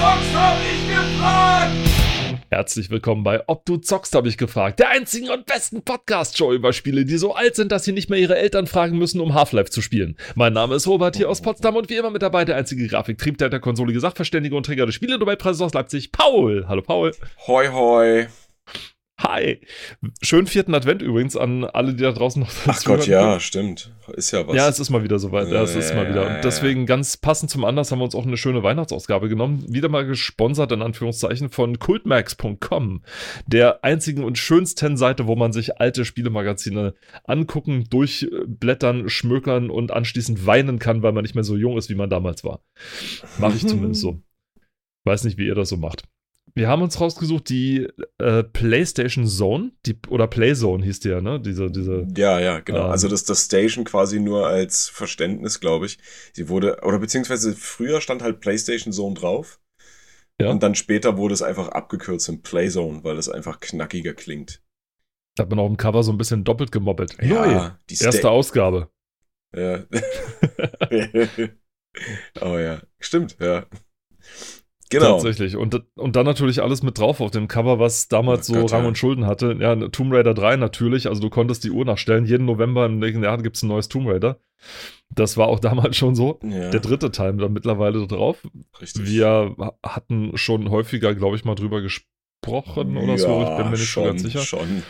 zockst, hab ich gefragt! Herzlich willkommen bei Ob du zockst, habe ich gefragt. Der einzigen und besten Podcast-Show über Spiele, die so alt sind, dass sie nicht mehr ihre Eltern fragen müssen, um Half-Life zu spielen. Mein Name ist Robert hier aus Potsdam und wie immer mit dabei der einzige Grafiktriebtäter, konsolige Sachverständige und Träger des Spiele-Nobelpreises aus Leipzig, Paul. Hallo Paul. Hoi hoi. Hi. Schönen vierten Advent übrigens an alle, die da draußen noch Ach Gott, ja, stimmt. Ist ja was. Ja, es ist mal wieder soweit. Ja, es ist mal wieder. Und deswegen ganz passend zum Anlass haben wir uns auch eine schöne Weihnachtsausgabe genommen. Wieder mal gesponsert, in Anführungszeichen, von cultmax.com. Der einzigen und schönsten Seite, wo man sich alte Spielemagazine angucken, durchblättern, schmökern und anschließend weinen kann, weil man nicht mehr so jung ist, wie man damals war. Mache ich zumindest so. Weiß nicht, wie ihr das so macht. Wir haben uns rausgesucht die äh, PlayStation Zone, die, oder Playzone hieß die ja, ne? Diese, diese, ja, ja, genau. Ähm, also das, das Station quasi nur als Verständnis, glaube ich. Sie wurde, oder beziehungsweise früher stand halt PlayStation Zone drauf. Ja. Und dann später wurde es einfach abgekürzt in Playzone, weil es einfach knackiger klingt. Da hat man auf dem Cover so ein bisschen doppelt gemoppelt. Ja, Neu. die Erste Sta Ausgabe. Ja. oh ja, stimmt, ja. Genau. Tatsächlich. Und, und dann natürlich alles mit drauf auf dem Cover, was damals Oh so Gott, Rang ja. und Schulden hatte. Ja, Tomb Raider 3 natürlich. Also du konntest die Uhr nachstellen. Jeden November im nächsten Jahr gibt es ein neues Tomb Raider. Das war auch damals schon so. Ja, Der dritte Teil da mittlerweile drauf. richtig. Wir hatten schon häufiger, glaube ich, mal drüber gesprochen oder so. Ich bin mir nicht schon, so ganz sicher. Schon.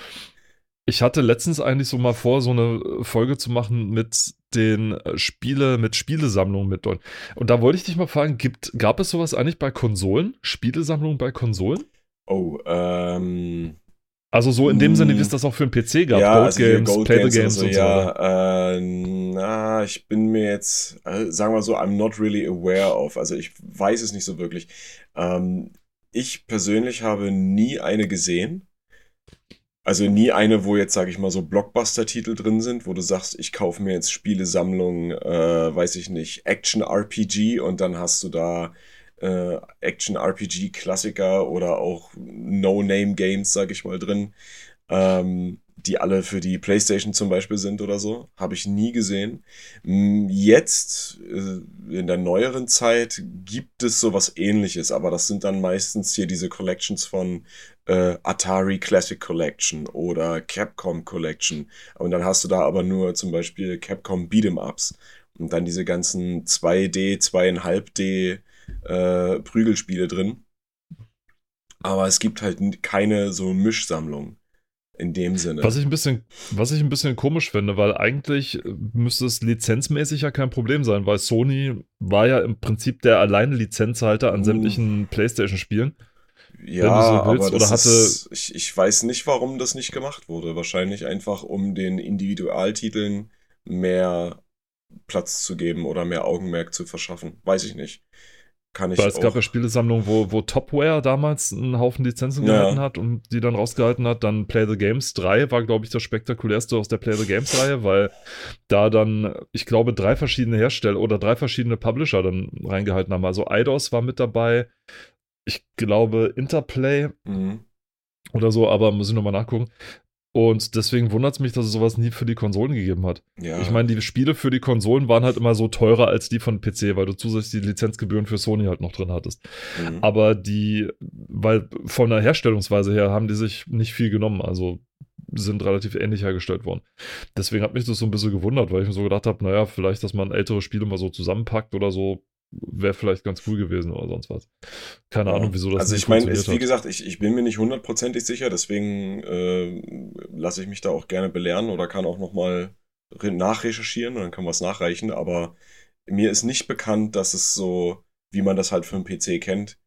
Ich hatte letztens eigentlich so mal vor, so eine Folge zu machen mit den äh, Spiele, mit Spielesammlungen mit dort. Und da wollte ich dich mal fragen, gibt, gab es sowas eigentlich bei Konsolen? Spielesammlungen bei Konsolen? Oh, ähm. Also so in dem. Sinne, wie es das auch für einen PC gab. ja, Gold also Games, Gold Play Games the Games und und so, so weiter. ja, äh, na, ich bin mir jetzt, äh, sagen wir so, I'm not really aware of. Also ich weiß es nicht so wirklich. Ähm, ich persönlich habe nie eine gesehen. Also nie eine, wo jetzt, sage ich mal, so Blockbuster-Titel drin sind, wo du sagst, ich kaufe mir jetzt Spielesammlung, äh, weiß ich nicht, Action-RPG und dann hast du da äh, Action-RPG-Klassiker oder auch No-Name-Games, sag ich mal, drin, ähm, die alle für die PlayStation zum Beispiel sind oder so. Habe ich nie gesehen. Mm, Jetzt, äh, in der neueren Zeit, gibt es sowas ähnliches, aber das sind dann meistens hier diese Collections von äh, Atari Classic Collection oder Capcom Collection. Und dann hast du da aber nur zum Beispiel Capcom Beat'em Ups. Und dann diese ganzen 2D, 2,5D äh, Prügelspiele drin. Aber es gibt halt keine so Mischsammlung in dem Sinne. Was ich, ein bisschen, was ich ein bisschen komisch finde, weil eigentlich müsste es lizenzmäßig ja kein Problem sein, weil Sony war ja im Prinzip der alleine Lizenzhalter an Uh. sämtlichen PlayStation-Spielen. ja, so willst, aber oder das hatte- ist, ich, ich weiß nicht, warum das nicht gemacht wurde. Wahrscheinlich einfach, um den Individualtiteln mehr Platz zu geben oder mehr Augenmerk zu verschaffen. Weiß ich nicht. Kann ich Weil es auch. gab ja Spielesammlungen, wo, wo Topware damals einen Haufen Lizenzen Ja. gehalten hat und die dann rausgehalten hat. Dann Play the Games 3 war, glaube ich, das spektakulärste aus der Play the Games-Reihe, weil da dann, ich glaube, drei verschiedene Hersteller oder drei verschiedene Publisher dann reingehalten haben. Also Eidos war mit dabei, ich glaube Interplay Mhm. oder so, aber muss ich nochmal nachgucken. Und deswegen wundert es mich, dass es sowas nie für die Konsolen gegeben hat. Ja. Ich meine, die Spiele für die Konsolen waren halt immer so teurer als die von PC, weil du zusätzlich die Lizenzgebühren für Sony halt noch drin hattest. Mhm. Aber die, weil von der Herstellungsweise her haben die sich nicht viel genommen, also sind relativ ähnlich hergestellt worden. Deswegen hat mich das so ein bisschen gewundert, weil ich mir so gedacht habe, naja, vielleicht, dass man ältere Spiele mal so zusammenpackt oder so, wäre vielleicht ganz cool gewesen oder sonst was. Keine Ja. Ahnung, wieso das Also ich meine, wie gesagt, ich, ich bin mir nicht hundertprozentig sicher, deswegen äh, lasse ich mich da auch gerne belehren oder kann auch nochmal nachrecherchieren und dann kann man es nachreichen, aber mir ist nicht bekannt, dass es so, wie man das halt für einen PC kennt,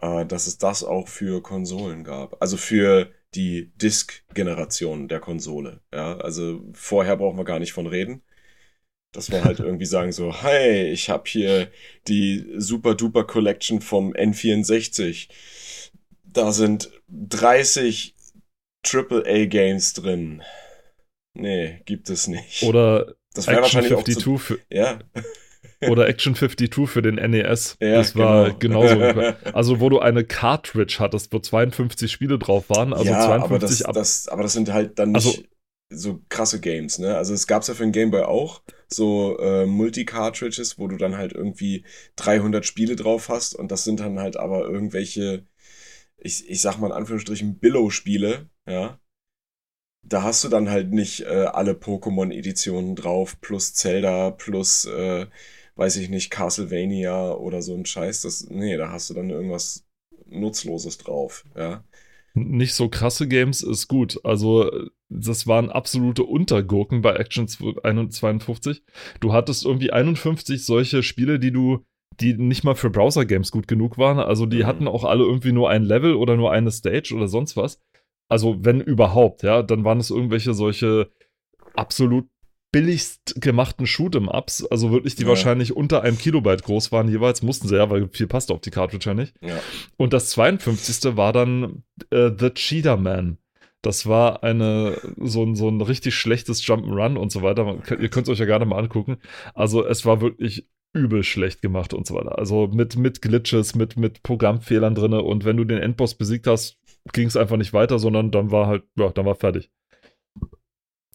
äh, dass es das auch für Konsolen gab. Also für die Disk-Generation der Konsole. Ja, also vorher brauchen wir gar nicht von reden. Dass wir halt irgendwie sagen so, hey, ich habe hier die Super Duper Collection vom N64. Da sind 30 AAA Games drin. Nee, gibt es nicht. Oder das wäre Action wahrscheinlich auch zu, 52 für, Ja, oder Action 52 für den NES. Ja, das war genau. genauso. also, wo du eine Cartridge hattest, wo 52 Spiele drauf waren, also ja, aber 52 das, ab. das, aber das sind halt dann nicht. Also, so krasse Games, ne? Also es gab's ja für den Game Boy auch so äh, Multi-Cartridges, wo du dann halt irgendwie 300 Spiele drauf hast und das sind dann halt aber irgendwelche, ich, ich sag mal in Anführungsstrichen, Billow-Spiele, ja? Da hast du dann halt nicht äh, alle Pokémon-Editionen drauf, plus Zelda, plus, äh, weiß ich nicht, Castlevania oder so ein Scheiß. Das, nee, da hast du dann irgendwas Nutzloses drauf, ja nicht so krasse Games ist gut. Also, das waren absolute Untergurken bei Action 52. Du hattest irgendwie 51 solche Spiele, die du, die nicht mal für Browser-Games gut genug waren. Also, die mhm. hatten auch alle irgendwie nur ein Level oder nur eine Stage oder sonst was. Also, wenn überhaupt, ja, dann waren es irgendwelche solche absolut billigst gemachten Shoot'em-Ups, also wirklich, die ja. wahrscheinlich unter einem Kilobyte groß waren jeweils, mussten sie ja, weil viel passt auf die Cartridge ja nicht. Ja. Und das 52. war dann äh, The Cheetah Man. Das war eine, so ein, so ein richtig schlechtes Jump'n'Run und so weiter. Ihr könnt es euch ja gerne mal angucken. Also es war wirklich übel schlecht gemacht und so weiter. Also mit, mit Glitches, mit, mit Programmfehlern drin. Und wenn du den Endboss besiegt hast, ging es einfach nicht weiter, sondern dann war halt, ja, dann war fertig.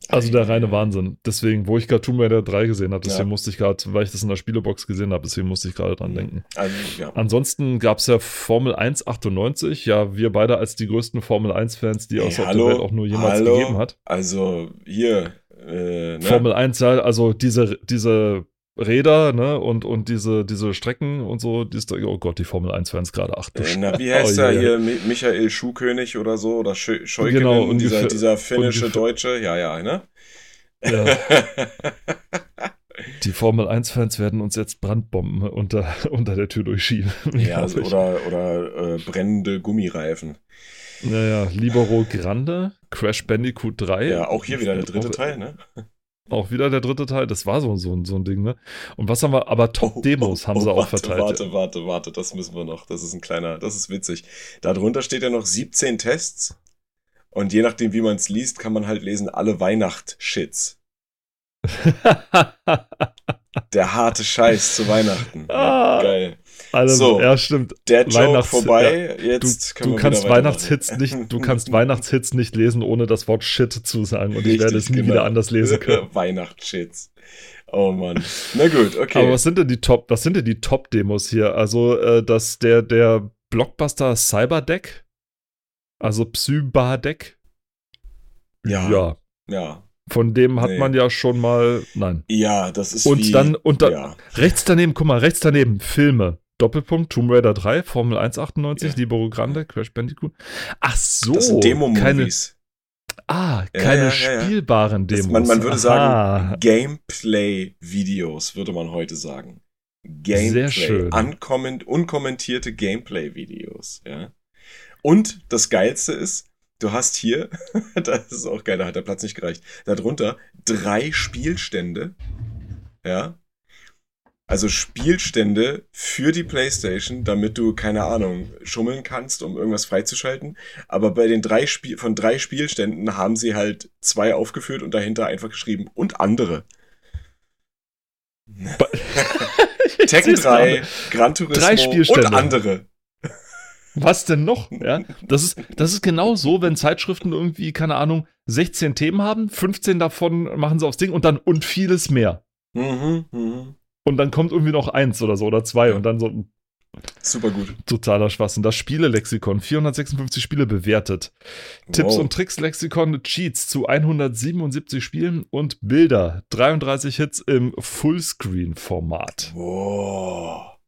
Also der reine Wahnsinn. Deswegen, wo ich gerade Tomb Raider 3 gesehen habe, deswegen ja. musste ich gerade, weil ich das in der Spielebox gesehen habe, deswegen musste ich gerade dran mhm. denken. Also, ja. Ansonsten gab es ja Formel 1 98, ja, wir beide als die größten Formel 1-Fans, die hey, aus hallo, der Welt auch nur jemals hallo? gegeben hat. Also hier, äh, ne? Formel 1, ja, also diese, diese Räder, ne, und, und diese, diese Strecken und so, die ist, oh Gott, die Formel 1-Fans gerade, ach äh, Na, wie heißt oh, er yeah. hier, Michael Schuhkönig oder so, oder Sch Scheukinen, genau, ungefähr, dieser, dieser finnische. Deutsche, ja, ja, ne? Ja. Die Formel 1-Fans werden uns jetzt Brandbomben unter, unter der Tür durchschieben. Ja, also, oder, oder äh, brennende Gummireifen. Naja, Libero Grande, Crash Bandicoot 3. Ja, auch hier wieder der dritte Teil, ne? Auch wieder der dritte Teil, das war so, so, so ein Ding, ne? Und was haben wir, aber Top-Demos oh, oh, haben sie oh, auch warte, verteilt. Warte, warte, warte, das müssen wir noch. Das ist ein kleiner, das ist witzig. Darunter steht ja noch 17 Tests. Und je nachdem, wie man es liest, kann man halt lesen, alle Weihnacht-Shits. Der harte Scheiß zu Weihnachten. Ah, Geil. Also, so, ja, stimmt. Der Joke vorbei. Ja, Jetzt du, du kannst Weihnachtshits nicht, du kannst Weihnachtshits nicht lesen, ohne das Wort Shit zu sagen. Und Richtig, ich werde es nie genau. wieder anders lesen können. Weihnachtsshits. Oh Mann. Na gut, okay. Aber was sind denn die Top, was sind denn die Top-Demos hier? Also, äh, dass der, der Blockbuster Cyberdeck, also Psybadeck. Ja. Ja. Ja. Von dem hat nee. man ja schon mal. Nein. Ja, das ist. Und wie, dann, und da, ja. rechts daneben, guck mal, rechts daneben, Filme. Doppelpunkt, Tomb Raider 3, Formel 198, ja. Libero Grande, Crash Bandicoot. Ach so. Das sind Demo-Movies. Ah, keine ja, ja, spielbaren Demos. Das, man, man, würde Aha. sagen, Gameplay-Videos, würde man heute sagen. Gameplay. Sehr schön. unkommentierte Gameplay-Videos, ja. Und das Geilste ist, du hast hier, das ist auch geil, da hat der Platz nicht gereicht, darunter drei Spielstände, ja, also Spielstände für die PlayStation, damit du, keine Ahnung, schummeln kannst, um irgendwas freizuschalten. Aber bei den drei Spiel von drei Spielständen haben sie halt zwei aufgeführt und dahinter einfach geschrieben und andere. Tekken 3, Gran Turismo und andere. Was denn noch? Ja, das ist, das ist genau so, wenn Zeitschriften irgendwie, keine Ahnung, 16 Themen haben, 15 davon machen sie aufs Ding und dann und vieles mehr. Mhm, mh. Und dann kommt irgendwie noch eins oder so oder zwei und dann so. Super gut. Totaler Schwachsinn. Das Spielelexikon, 456 Spiele bewertet. Wow. Tipps und Tricks Lexikon, Cheats zu 177 Spielen und Bilder, 33 Hits im Fullscreen-Format. Wow.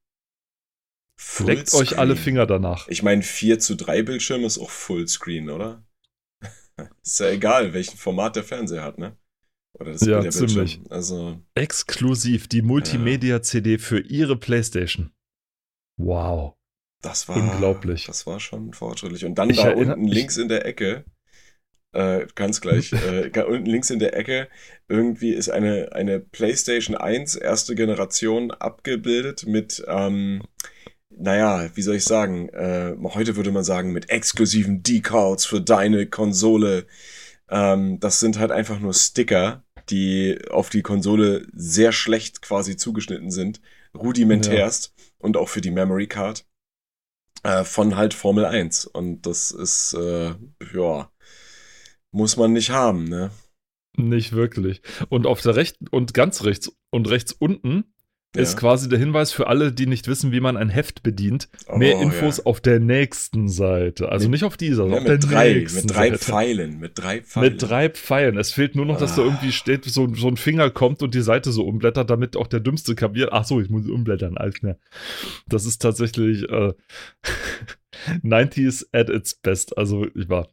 Leckt euch alle Finger danach. Ich meine, 4 zu 3 Bildschirm ist auch Fullscreen, oder? ist ja egal, welchen Format der Fernseher hat, ne? Oder das ja, ziemlich. Also, Exklusiv die Multimedia-CD für ihre Playstation. Wow. Das war unglaublich. Das war schon fortschrittlich. Und dann ich da unten links in der Ecke, äh, ganz gleich, äh, unten links in der Ecke, irgendwie ist eine, eine PlayStation 1 erste Generation abgebildet mit, ähm, naja, wie soll ich sagen, äh, heute würde man sagen, mit exklusiven Decals für deine Konsole. Ähm, das sind halt einfach nur Sticker, die auf die Konsole sehr schlecht quasi zugeschnitten sind, rudimentärst ja. und auch für die Memory Card äh, von halt Formel 1. Und das ist, äh, ja, muss man nicht haben, ne? Nicht wirklich. Und auf der rechten und ganz rechts und rechts unten Ja. ist quasi der Hinweis für alle, die nicht wissen, wie man ein Heft bedient. Mehr Oh, Infos ja. auf der nächsten Seite. Also Mit- nicht auf dieser, sondern Ja, auf mit der drei, nächsten mit drei Seite. Pfeilen, mit drei Pfeilen. Mit drei Pfeilen. Es fehlt nur noch, dass da Ah. irgendwie steht, so, so ein Finger kommt und die Seite so umblättert, damit auch der Dümmste kapiert. Ach so, ich muss umblättern, alles klar. Das ist tatsächlich äh, 90s at its best. Also ich war.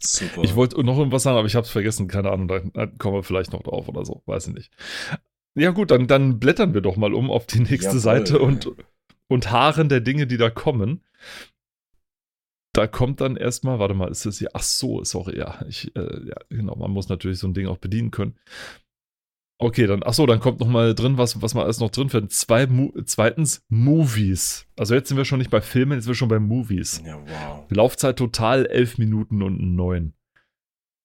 Super. Ich wollte noch irgendwas sagen, aber ich habe es vergessen. Keine Ahnung, da, da kommen wir vielleicht noch drauf oder so. Weiß ich nicht. Ja gut, dann, dann blättern wir doch mal um auf die nächste Jawohl. Seite und, und Haaren der Dinge, die da kommen. Da kommt dann erstmal, warte mal, ist das hier? Ach so, sorry, ja, ich, äh, ja, genau, man muss natürlich so ein Ding auch bedienen können. Okay, dann, ach so, dann kommt noch mal drin, was, was man alles noch drin findet. Zwei, Mo zweitens, Movies. Also jetzt sind wir schon nicht bei Filmen, jetzt sind wir schon bei Movies. ja, wow. Laufzeit total 11 Minuten und 9.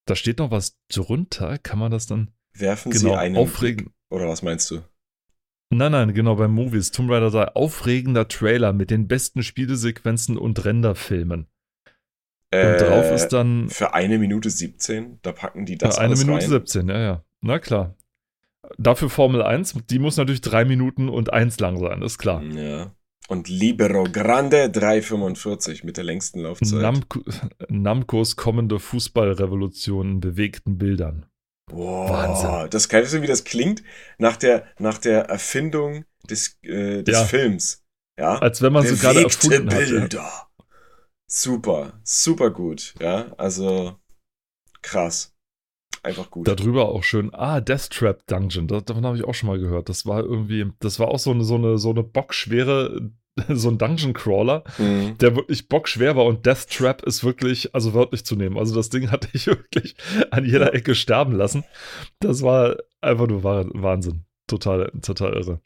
Da steht noch was drunter, kann man das dann Werfen Sie genau einen aufregen? Oder was meinst du? Nein, nein, genau, bei Movies. Tomb Raider 3, aufregender Trailer mit den besten Spielesequenzen und Renderfilmen. Und Äh, drauf ist dann Für eine Minute 17, da packen die das ja, eine Minute rein. 17, ja, ja. Na klar. Dafür Formel 1, die muss natürlich drei Minuten und eins lang sein, ist klar. Ja. Und Libero Grande 3,45 mit der längsten Laufzeit. Namco, Namcos kommende Fußballrevolution in bewegten Bildern. Boah, Wahnsinn. Das kennst du, wie das klingt? Nach der, nach der Erfindung des, äh, des Ja. Films. Ja. Als wenn man sie gerade Bewegte erfunden hat. Ja. Bilder. Super, super gut. Ja, also krass. Einfach gut. Darüber auch schön, ah, Death Trap Dungeon, davon habe ich auch schon mal gehört. Das war irgendwie, das war auch so eine, so eine, so eine bockschwere, so ein Dungeon Crawler, Hm. der wirklich bockschwer war und Death Trap ist wirklich, also wörtlich zu nehmen. Also das Ding hatte ich wirklich an jeder Ecke sterben lassen. Das war einfach nur Wah- Wahnsinn. Total, total irre.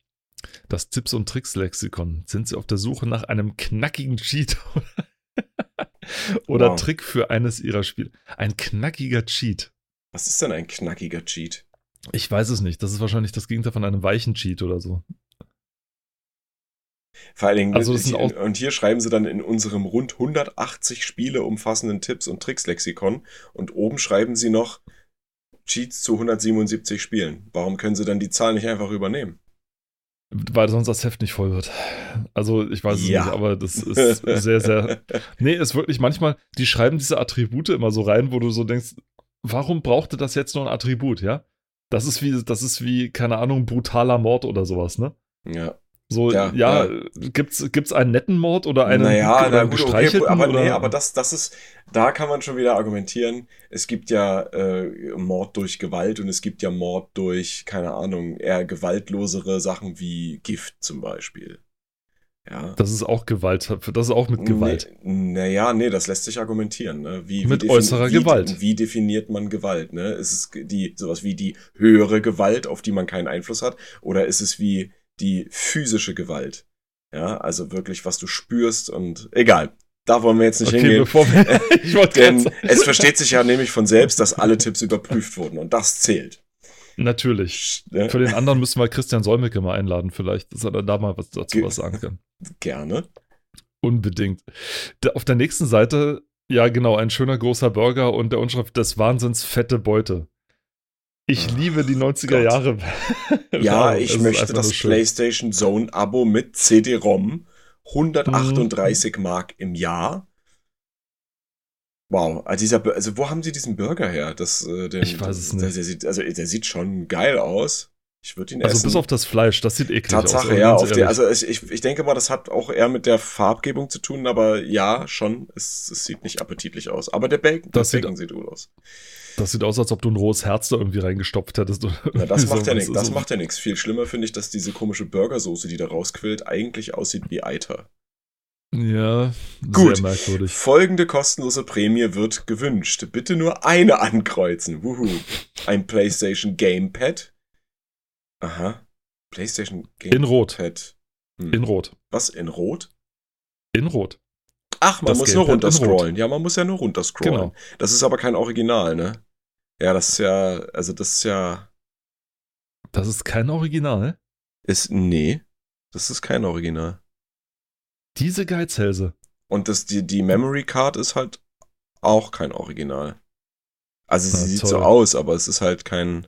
Das Tipps- und Tricks-Lexikon. Sind Sie auf der Suche nach einem knackigen Cheat oder Wow. Trick für eines Ihrer Spiele? Ein knackiger Cheat. Was ist denn ein knackiger Cheat? Ich weiß es nicht. Das ist wahrscheinlich das Gegenteil von einem weichen Cheat oder so. Vor allen Dingen, Also das sind auch- und hier schreiben sie dann in unserem rund 180 Spiele umfassenden Tipps- und Tricks-Lexikon und oben schreiben sie noch Cheats zu 177 Spielen. Warum können sie dann die Zahl nicht einfach übernehmen? Weil sonst das Heft nicht voll wird. Also ich weiß es Ja. nicht, aber das ist sehr, sehr. Nee, ist wirklich manchmal, die schreiben diese Attribute immer so rein, wo du so denkst, warum brauchte das jetzt noch ein Attribut, ja? Das ist wie, das ist wie, keine Ahnung, brutaler Mord oder sowas, ne? Ja. So, Ja, ja, ja. gibt's, gibt's einen netten Mord oder einen, naja, oder na gut, okay, gestreichelten? aber oder? nee, aber das, das ist, da kann man schon wieder argumentieren. Es gibt ja äh, Mord durch Gewalt und es gibt ja Mord durch, keine Ahnung, eher gewaltlosere Sachen wie Gift zum Beispiel. Ja. das ist auch Gewalt, das ist auch mit Gewalt. Nee, naja, nee, das lässt sich argumentieren. Ne? Wie, Mit wie äußerer wie, Gewalt. Wie definiert man Gewalt? Ne? Ist es die, sowas wie die höhere Gewalt, auf die man keinen Einfluss hat? Oder ist es wie die physische Gewalt? Ja, also wirklich, was du spürst und egal. Da wollen wir jetzt nicht Okay, hingehen. bevor wir, Denn es versteht sich ja nämlich von selbst, dass alle Tipps überprüft wurden und das zählt. natürlich. Ne? Für den anderen müssen wir Christian Solmecke mal einladen, vielleicht, dass er da mal was dazu Ge- was sagen kann. Gerne. Unbedingt. Auf der nächsten Seite, ja genau, ein schöner großer Burger und der Unschrift des Wahnsinns fette Beute. Ich liebe die 90er Gott. Jahre. Ja, Werbung. ich möchte das. PlayStation Zone Abo mit CD-ROM. 138 Mhm. Mark im Jahr. Wow, also, dieser, also wo haben sie diesen Burger her? Das, äh, den, Ich weiß es der, nicht. Der sieht, also der sieht schon geil aus. Ich würde ihn Also essen. bis auf das Fleisch, das sieht eklig aus. Tatsache, ja. Auf die, ehrlich. also ich, ich, denke mal, das hat auch eher mit der Farbgebung zu tun, aber ja, schon. Es, es sieht nicht appetitlich aus. Aber der Bacon, Das der sieht- Bacon sieht gut aus. Das sieht aus, als ob du ein rohes Herz da irgendwie reingestopft hättest. Na, das irgendwie macht ja nichts. Das macht ja nichts. Viel schlimmer finde ich, dass diese komische Burgersoße, die da rausquillt, eigentlich aussieht wie Eiter. Ja, Gut. sehr merkwürdig. Folgende kostenlose Prämie wird gewünscht. Bitte nur eine ankreuzen. Wuhu. Ein PlayStation Gamepad. Aha. PlayStation In Rot. Gamepad. Hm. In Rot. Was? In Rot? In Rot. Ach, man Das muss nur Gamepad in runterscrollen. Ja, man muss ja nur runterscrollen. Genau. Das ist aber kein Original, ne? Ja, das ist ja, also das ist ja, Das ist kein Original. ist, nee, das ist kein Original. Diese Geizhälse. Und das, die, die Memory Card ist halt auch kein Original. Also sie Na, sieht toll. so aus, aber es ist halt kein.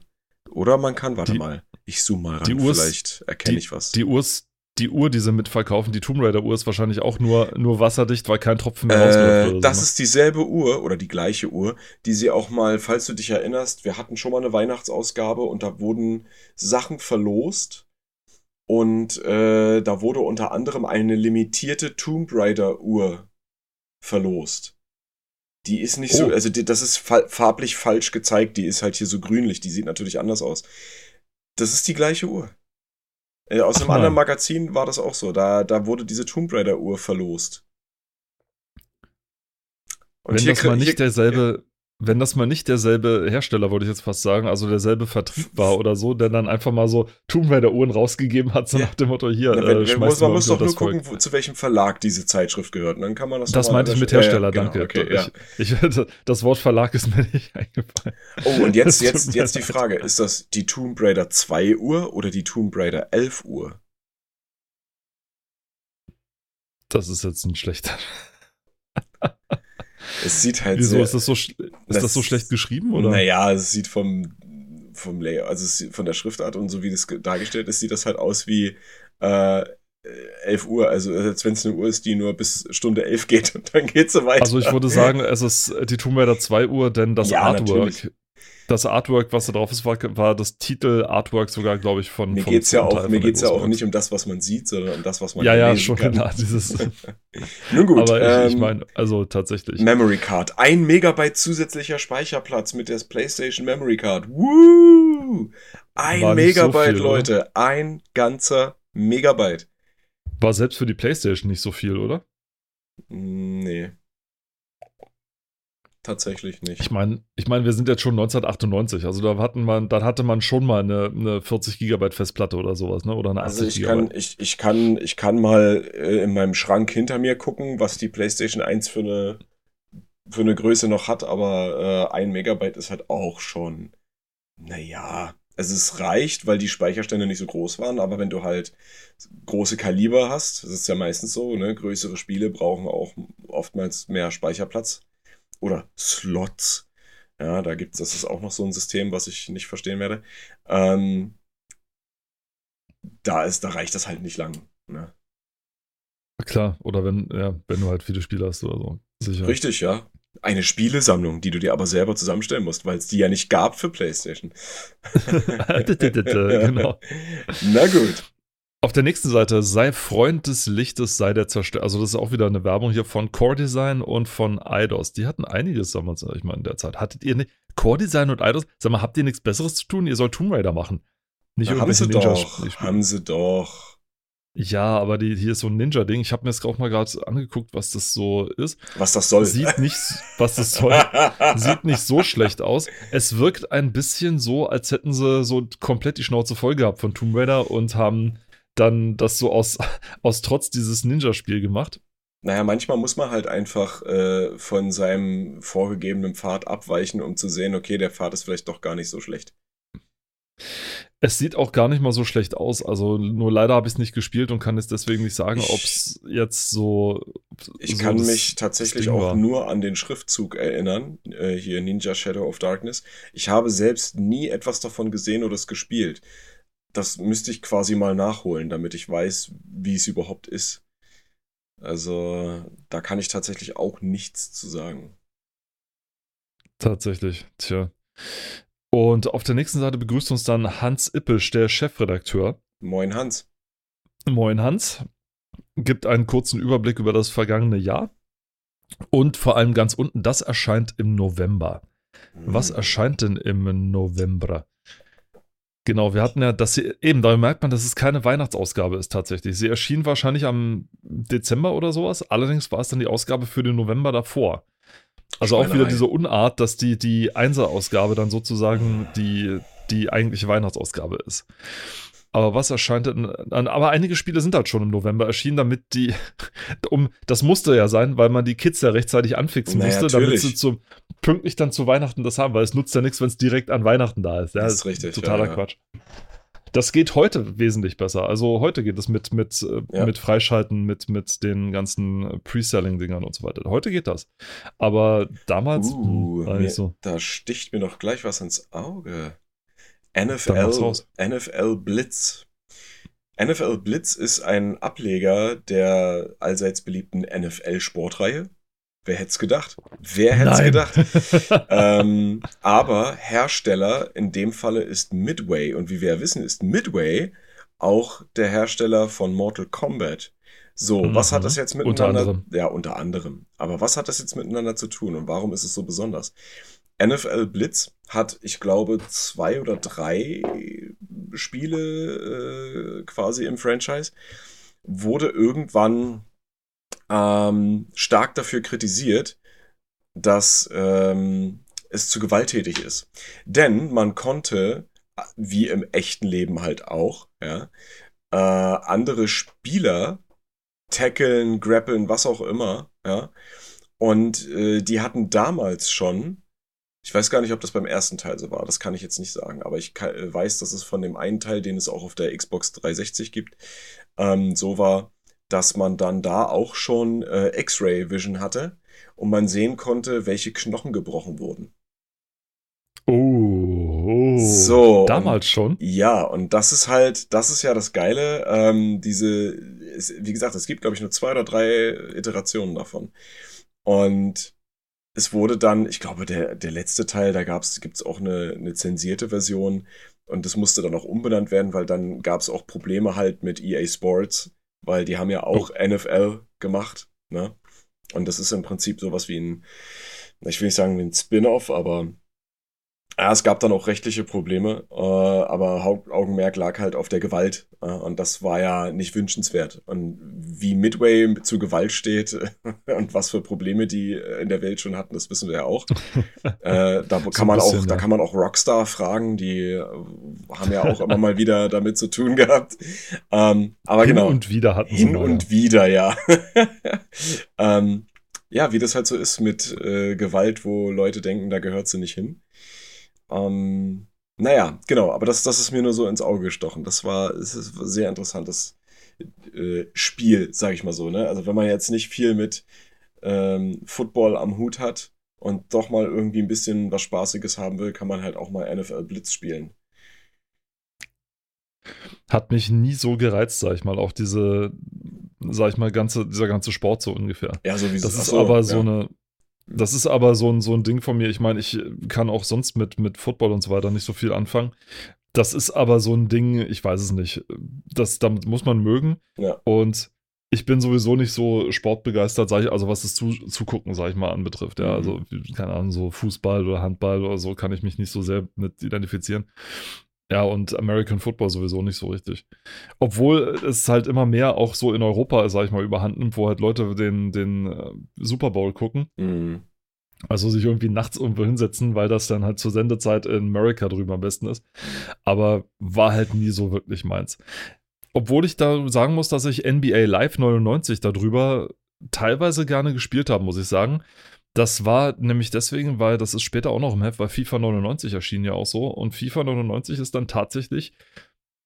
Oder man kann, warte Die- mal, ich zoome mal ran, die Uhr ist- vielleicht erkenne ich was. Die Uhr, ist- die Uhr, die sie mitverkaufen, die Tomb Raider Uhr ist wahrscheinlich auch nur, nur wasserdicht, weil kein Tropfen mehr rausläuft. Äh, oder das so, ne? ist dieselbe Uhr oder die gleiche Uhr, die sie auch mal, falls du dich erinnerst, wir hatten schon mal eine Weihnachtsausgabe und da wurden Sachen verlost und äh, da wurde unter anderem eine limitierte Tomb Raider Uhr verlost. Die ist nicht so, Oh. also die, das ist fa farblich falsch gezeigt, die ist halt hier so grünlich, die sieht natürlich anders aus. Das ist die gleiche Uhr. Äh, aus Ach einem anderen nein. Magazin war das auch so. Da, da wurde diese Tomb Raider Uhr verlost. Und Wenn hier das mal nicht hier- derselbe, wenn das mal nicht derselbe Hersteller, wollte ich jetzt fast sagen, also derselbe Vertrieb war oder so, der dann einfach mal so Tomb Raider Uhren rausgegeben hat, so Ja. nach dem Motto, hier, Na, äh, wenn, wenn, schmeißt muss, man muss doch nur gucken, wo, zu welchem Verlag diese Zeitschrift gehört. Und dann kann man das Das meinte ich mit. Hersteller, Ja, ja, danke. genau, Okay, ich, ja. ich, das Wort Verlag ist mir nicht eingefallen. Oh, und jetzt, jetzt, jetzt die. Frage: Ist das die Tomb Raider 2 Uhr oder die Tomb Raider 11 Uhr? Das ist jetzt ein schlechter. Es sieht halt Wieso sehr, ist das so, ist das, das- so schlecht geschrieben oder? Naja, es sieht vom, vom Layout, also es von der Schriftart und so wie das ge- dargestellt ist, sieht das halt aus wie äh, 11 Uhr. Also als wenn es eine Uhr ist, die nur bis Stunde 11 geht und dann geht sie weiter. Also ich würde sagen, es ist die Tomb Raider 2 Uhr, denn das Ja, Artwork, natürlich. Das Artwork, was da drauf ist, war, war das Titel-Artwork sogar, glaube ich, von mir vom geht's ja auch, mir geht's ja auch nicht um das, was man sieht, sondern um das, was man Ja, ja, schon kann. klar. Dieses, Nun gut, aber ich, ich ähm, meine, also tatsächlich. Memory Card. Ein Megabyte zusätzlicher Speicherplatz mit der PlayStation Memory Card. Woo! Ein War nicht so Megabyte, viel, oder? Leute. Ein ganzer Megabyte. War selbst für die Playstation nicht so viel, oder? Nee. Tatsächlich nicht. Ich meine, ich meine, wir sind jetzt schon 1998, also da hatten man, dann hatte man schon mal eine, eine 40 Gigabyte Festplatte oder sowas, ne? Oder eine 80 Also ich Gigabyte. kann, ich, ich kann, ich kann mal äh, in meinem Schrank hinter mir gucken, was die PlayStation 1 für eine, für eine Größe noch hat, aber äh, ein Megabyte ist halt auch schon, naja, also es reicht, weil die Speicherstände nicht so groß waren, aber wenn du halt große Kaliber hast, das ist ja meistens so, ne, größere Spiele brauchen auch oftmals mehr Speicherplatz oder Slots. Ja, da gibt's, das ist auch noch so ein System, was ich nicht verstehen werde. Ähm, da ist, da reicht das halt nicht lang. Ne? Klar, oder wenn, ja, wenn du halt viele Spiele hast oder so. Sicher. Richtig, ja. Eine Spielesammlung, die du dir aber selber zusammenstellen musst, weil es die ja nicht gab für PlayStation. genau. Na gut. Auf der nächsten Seite, sei Freund des Lichtes, sei der Zerstörer. Also, das ist auch wieder eine Werbung hier von Core Design und von IDOS. Die hatten einiges damals, ich meine, in der Zeit. Hattet ihr nicht Core Design und IDOS? Sag mal, habt ihr nichts Besseres zu tun? Ihr sollt Tomb Raider machen. Nicht Na, haben sie irgendwelche doch. Ninja-Spiele. Haben sie doch. Ja, aber die, hier ist so ein Ninja-Ding. Ich habe mir jetzt auch mal gerade angeguckt, was das so ist. Was das soll. Sieht nicht, was das soll. Sieht nicht so schlecht aus. Es wirkt ein bisschen so, als hätten sie so komplett die Schnauze voll gehabt von Tomb Raider und haben dann das so aus, aus Trotz dieses Ninja-Spiel gemacht. Naja, manchmal muss man halt einfach äh, von seinem vorgegebenen Pfad abweichen, um zu sehen, okay, der Pfad ist vielleicht doch gar nicht so schlecht. Es sieht auch gar nicht mal so schlecht aus. Also nur leider habe ich es nicht gespielt und kann jetzt deswegen nicht sagen, ob es jetzt so. Ich so kann mich tatsächlich auch war. nur an den Schriftzug erinnern, äh, hier Ninja Shadow of Darkness. Ich habe selbst nie etwas davon gesehen oder es gespielt. Das müsste ich quasi mal nachholen, damit ich weiß, wie es überhaupt ist. Also, da kann ich tatsächlich auch nichts zu sagen. Tatsächlich, tja. Und auf der nächsten Seite begrüßt uns dann Hans Ippisch, der Chefredakteur. Moin Hans. Moin Hans. Gibt einen kurzen Überblick über das vergangene Jahr. Und vor allem ganz unten, das erscheint im November. Was Hm. erscheint denn im November? Genau, wir hatten ja, dass sie, eben, da merkt man, dass es keine Weihnachtsausgabe ist tatsächlich. Sie erschien wahrscheinlich am Dezember oder sowas. Allerdings war es dann die Ausgabe für den November davor. Also auch wieder diese Unart, dass die, die Einser-Ausgabe dann sozusagen die, die eigentliche Weihnachtsausgabe ist. Aber was erscheint denn? an- Aber einige Spiele sind halt schon im November erschienen, damit die, um, das musste ja sein, weil man die Kids ja rechtzeitig anfixen Na, musste, damit natürlich. sie zum, pünktlich dann zu Weihnachten das haben, weil es nutzt ja nichts, wenn es direkt an Weihnachten da ist. Ja, Das ist richtig, Totaler ja, ja. Quatsch. Das geht heute wesentlich besser. Also heute geht es mit, mit, äh, mit Freischalten, mit, mit den ganzen Pre-Selling-Dingern und so weiter. Heute geht das. Aber damals Uh, hm, war mir, so. da sticht mir noch gleich was ins Auge. NFL. NFL Blitz. NFL Blitz ist ein Ableger der allseits beliebten NFL-Sportreihe. Wer hätte es gedacht? Wer hätte es gedacht? ähm, aber Hersteller in dem Falle ist Midway. Und wie wir ja wissen, ist Midway auch der Hersteller von Mortal Kombat. So, was Mhm. hat das jetzt Unter miteinander? anderem. Ja, unter anderem. Aber was hat das jetzt miteinander zu tun und warum ist es so besonders? NFL Blitz hat, ich glaube, zwei oder drei Spiele äh, quasi im Franchise, wurde irgendwann ähm, stark dafür kritisiert, dass ähm, es zu gewalttätig ist. Denn man konnte, wie im echten Leben halt auch, ja, äh, andere Spieler tackeln, grappeln, was auch immer, ja. Und äh, die hatten damals schon, ich weiß gar nicht, ob das beim ersten Teil so war, das kann ich jetzt nicht sagen, aber ich kann, äh, weiß, dass es von dem einen Teil, den es auch auf der Xbox 360 gibt, ähm, so war, dass man dann da auch schon äh, X-Ray Vision hatte und man sehen konnte, welche Knochen gebrochen wurden. Oh, oh. So, Damals schon. Ja, und das ist halt, das ist ja das Geile. Ähm, diese, es, wie gesagt, es gibt, glaube ich, nur zwei oder drei Iterationen davon. Und es wurde dann, ich glaube, der, der letzte Teil, da gab's, gibt's auch eine, eine zensierte Version und das musste dann auch umbenannt werden, weil dann gab's auch Probleme halt mit EA Sports, weil die haben ja auch NFL gemacht, ne? Und das ist im Prinzip sowas wie ein, ich will nicht sagen wie ein Spin-off, aber ja, es gab dann auch rechtliche Probleme, äh, aber Hauptaugenmerk lag halt auf der Gewalt. Äh, und das war ja nicht wünschenswert. Und wie Midway zu Gewalt steht und was für Probleme die äh, in der Welt schon hatten, das wissen wir ja auch. äh, da kann man bisschen, auch, da ja. kann man auch Rockstar fragen, die äh, haben ja auch immer mal wieder damit zu tun gehabt. Ähm, aber Hin genau. und wieder hatten sie Hin und wieder, ja. ähm, ja, wie das halt so ist mit äh, Gewalt, wo Leute denken, da gehört sie nicht hin. Ähm, naja, genau, aber das, das ist mir nur so ins Auge gestochen. Das war, es ist ein sehr interessantes äh, Spiel, sag ich mal so. Ne? Also wenn man jetzt nicht viel mit ähm, Football am Hut hat und doch mal irgendwie ein bisschen was Spaßiges haben will, kann man halt auch mal NFL Blitz spielen. Hat mich nie so gereizt, sag ich mal. Auch diese, sag ich mal, ganze, dieser ganze Sport so ungefähr. Ja, sowieso. Das ist aber so ja. eine. Das ist aber so ein, so ein Ding von mir. Ich meine, ich kann auch sonst mit, mit Football und so weiter nicht so viel anfangen. Das ist aber so ein Ding, ich weiß es nicht. Das, damit muss man mögen. Ja. Und ich bin sowieso nicht so sportbegeistert, sag ich, also was das zu, Zugucken, sag ich mal, anbetrifft. Ja, Mhm. also, keine Ahnung, so Fußball oder Handball oder so kann ich mich nicht so sehr mit identifizieren. Ja, und American Football sowieso nicht so richtig. Obwohl es halt immer mehr auch so in Europa, sag ich mal, überhand nimmt, wo halt Leute den, den äh, Super Bowl gucken. Mhm. Also sich irgendwie nachts irgendwo hinsetzen, weil das dann halt zur Sendezeit in America drüben am besten ist. Aber war halt nie so wirklich meins. Obwohl ich da sagen muss, dass ich NBA Live 99 darüber teilweise gerne gespielt habe, muss ich sagen. Das war nämlich deswegen, weil das ist später auch noch im Heft, weil FIFA 99 erschien ja auch so. Und FIFA 99 ist dann tatsächlich,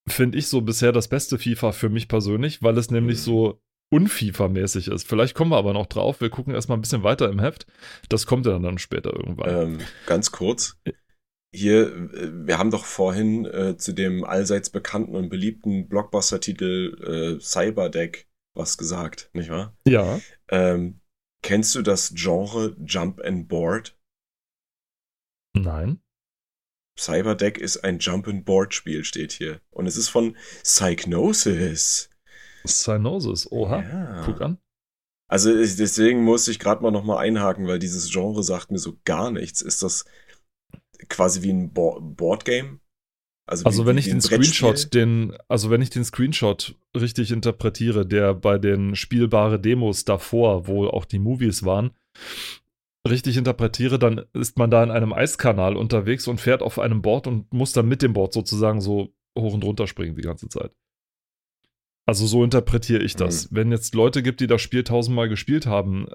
finde ich, so bisher das beste FIFA für mich persönlich, weil es nämlich Mhm. so unFIFA-mäßig ist. Vielleicht kommen wir aber noch drauf. Wir gucken erstmal ein bisschen weiter im Heft. Das kommt ja dann später irgendwann. Ähm, ganz kurz. Hier, äh, wir haben doch vorhin äh, zu dem allseits bekannten und beliebten Blockbuster-Titel äh, Cyberdeck was gesagt, nicht wahr? Ja. Ähm, kennst du das Genre Jump and Board? Nein. Cyberdeck ist ein Jump and Board Spiel, steht hier. Und es ist von Psychnosis. Cyanosis. Oha. Ja. Guck an. Also deswegen musste ich gerade mal nochmal einhaken, weil dieses Genre sagt mir so gar nichts. Ist das quasi wie ein Bo Boardgame? Also wie- wenn ich den? Screenshot, den, also wenn ich den Screenshot richtig interpretiere, der bei den spielbare Demos davor, wo auch die Movies waren, richtig interpretiere, dann ist man da in einem Eiskanal unterwegs und fährt auf einem Board und muss dann mit dem Board sozusagen so hoch und runter springen die ganze Zeit. Also so interpretiere ich das. Wenn jetzt Leute gibt, die das Spiel tausendmal gespielt haben,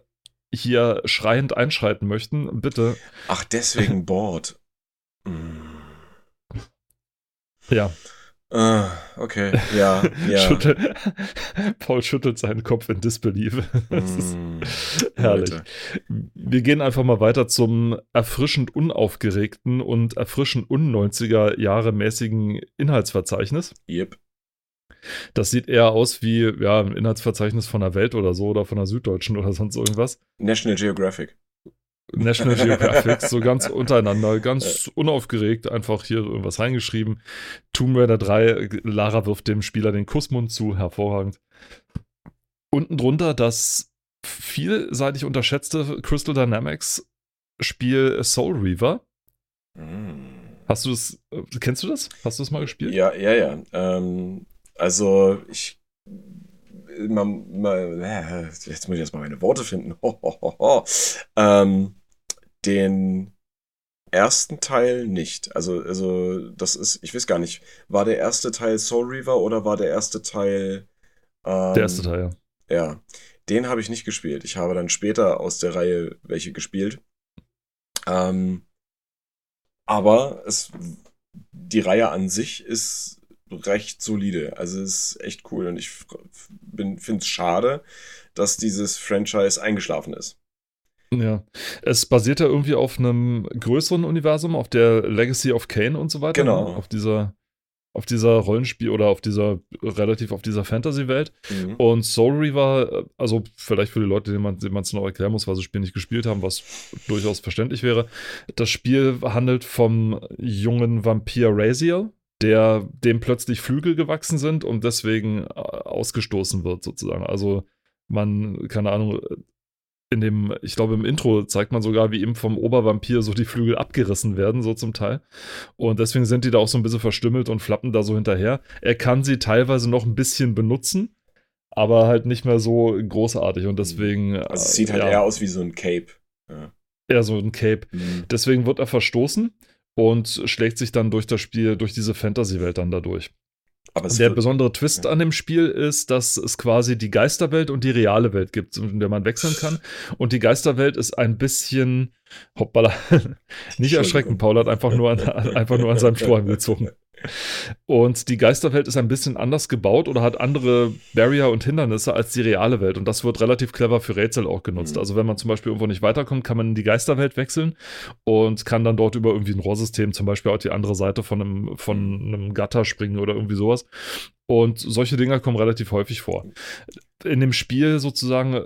hier schreiend einschreiten möchten, bitte. Ach, deswegen Board. Hm. Ja, Ah, okay, ja, ja. Schüttel, Paul schüttelt seinen Kopf in Disbelief. Das ist Mm, herrlich. Leute. Wir gehen einfach mal weiter zum erfrischend unaufgeregten und erfrischend un-90er Jahre mäßigen Inhaltsverzeichnis. Yep. Das sieht eher aus wie ja, ein Inhaltsverzeichnis von der Welt oder so oder von der Süddeutschen oder sonst irgendwas. National Geographic. National Geographic, so ganz untereinander, ganz unaufgeregt, einfach hier irgendwas reingeschrieben. Tomb Raider 3, Lara wirft dem Spieler den Kussmund zu, hervorragend. Unten drunter das vielseitig unterschätzte Crystal Dynamics Spiel Soul Reaver. Mm. Hast du das, äh, kennst du das? Hast du das mal gespielt? Ja, ja, ja. Ähm, also ich man, man, äh, jetzt muss ich erstmal meine Worte finden. Ho, ho, ho. Ähm, den ersten Teil nicht. Also, also, das ist, ich weiß gar nicht, war der erste Teil Soul Reaver oder war der erste Teil. Ähm, Der erste Teil, ja. Ja, den habe ich nicht gespielt. Ich habe dann später aus der Reihe welche gespielt. Ähm, aber es, die Reihe an sich ist recht solide. Also es ist echt cool und ich finde es schade, dass dieses Franchise eingeschlafen ist. Ja. Es basiert ja irgendwie auf einem größeren Universum, auf der Legacy of Kane und so weiter. Genau. ne? Auf dieser, auf dieser Rollenspiel oder auf dieser, relativ auf dieser Fantasy-Welt. Mhm. Und Soul Reaver, also vielleicht für die Leute, denen man es noch erklären muss, weil sie das Spiel nicht gespielt haben, was durchaus verständlich wäre. Das Spiel handelt vom jungen Vampir Raziel, der dem plötzlich Flügel gewachsen sind und deswegen äh, ausgestoßen wird, sozusagen. Also man, keine Ahnung, in dem, ich glaube, im Intro zeigt man sogar, wie ihm vom Obervampir so die Flügel abgerissen werden, so zum Teil. Und deswegen sind die da auch so ein bisschen verstümmelt und flappen da so hinterher. Er kann sie teilweise noch ein bisschen benutzen, aber halt nicht mehr so großartig und deswegen. Also es sieht äh, halt ja, eher aus wie so ein Cape. Ja. eher so ein Cape. Mhm. Deswegen wird er verstoßen und schlägt sich dann durch das Spiel, durch diese Fantasy-Welt dann dadurch. Der besondere Twist an dem Spiel ist, dass es quasi die Geisterwelt und die reale Welt gibt, in der man wechseln kann. Und die Geisterwelt ist ein bisschen, hoppala, nicht erschrecken. Paul hat einfach nur an, einfach nur an seinem Strohhalm gezogen. Und die Geisterwelt ist ein bisschen anders gebaut oder hat andere Barrier und Hindernisse als die reale Welt. Und das wird relativ clever für Rätsel auch genutzt. Mhm. Also wenn man zum Beispiel irgendwo nicht weiterkommt, kann man in die Geisterwelt wechseln und kann dann dort über irgendwie ein Rohrsystem zum Beispiel auf die andere Seite von einem, von einem Gatter springen oder irgendwie sowas. Und solche Dinger kommen relativ häufig vor. In dem Spiel sozusagen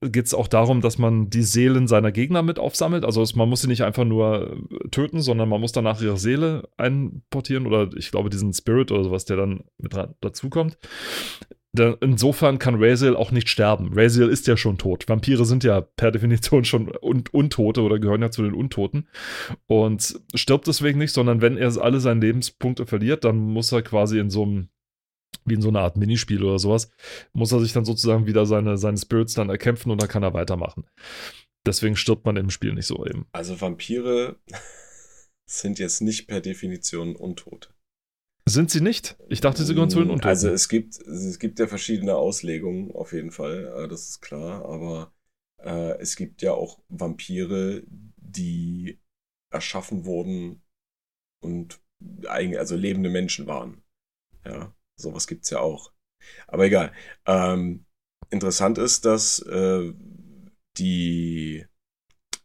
geht es auch darum, dass man die Seelen seiner Gegner mit aufsammelt. Also man muss sie nicht einfach nur äh, töten, sondern man muss danach ihre Seele einportieren oder ich glaube diesen Spirit oder sowas, der dann mit dazukommt. Da- Insofern kann Raziel auch nicht sterben. Raziel ist ja schon tot. Vampire sind ja per Definition schon un Untote oder gehören ja zu den Untoten. Und stirbt deswegen nicht, sondern wenn er alle seine Lebenspunkte verliert, dann muss er quasi in so einem, wie in so einer Art Minispiel oder sowas, muss er sich dann sozusagen wieder seine, seine Spirits dann erkämpfen und dann kann er weitermachen. Deswegen stirbt man im Spiel nicht so eben. Also Vampire sind jetzt nicht per Definition untot. Sind sie nicht? Ich dachte, sie gehören zu den Untoten. Also es gibt, es gibt ja verschiedene Auslegungen, auf jeden Fall, äh, das ist klar, aber äh, es gibt ja auch Vampire, die erschaffen wurden und also lebende Menschen waren. Ja, sowas gibt's ja auch. Aber egal. Ähm, interessant ist, dass äh, die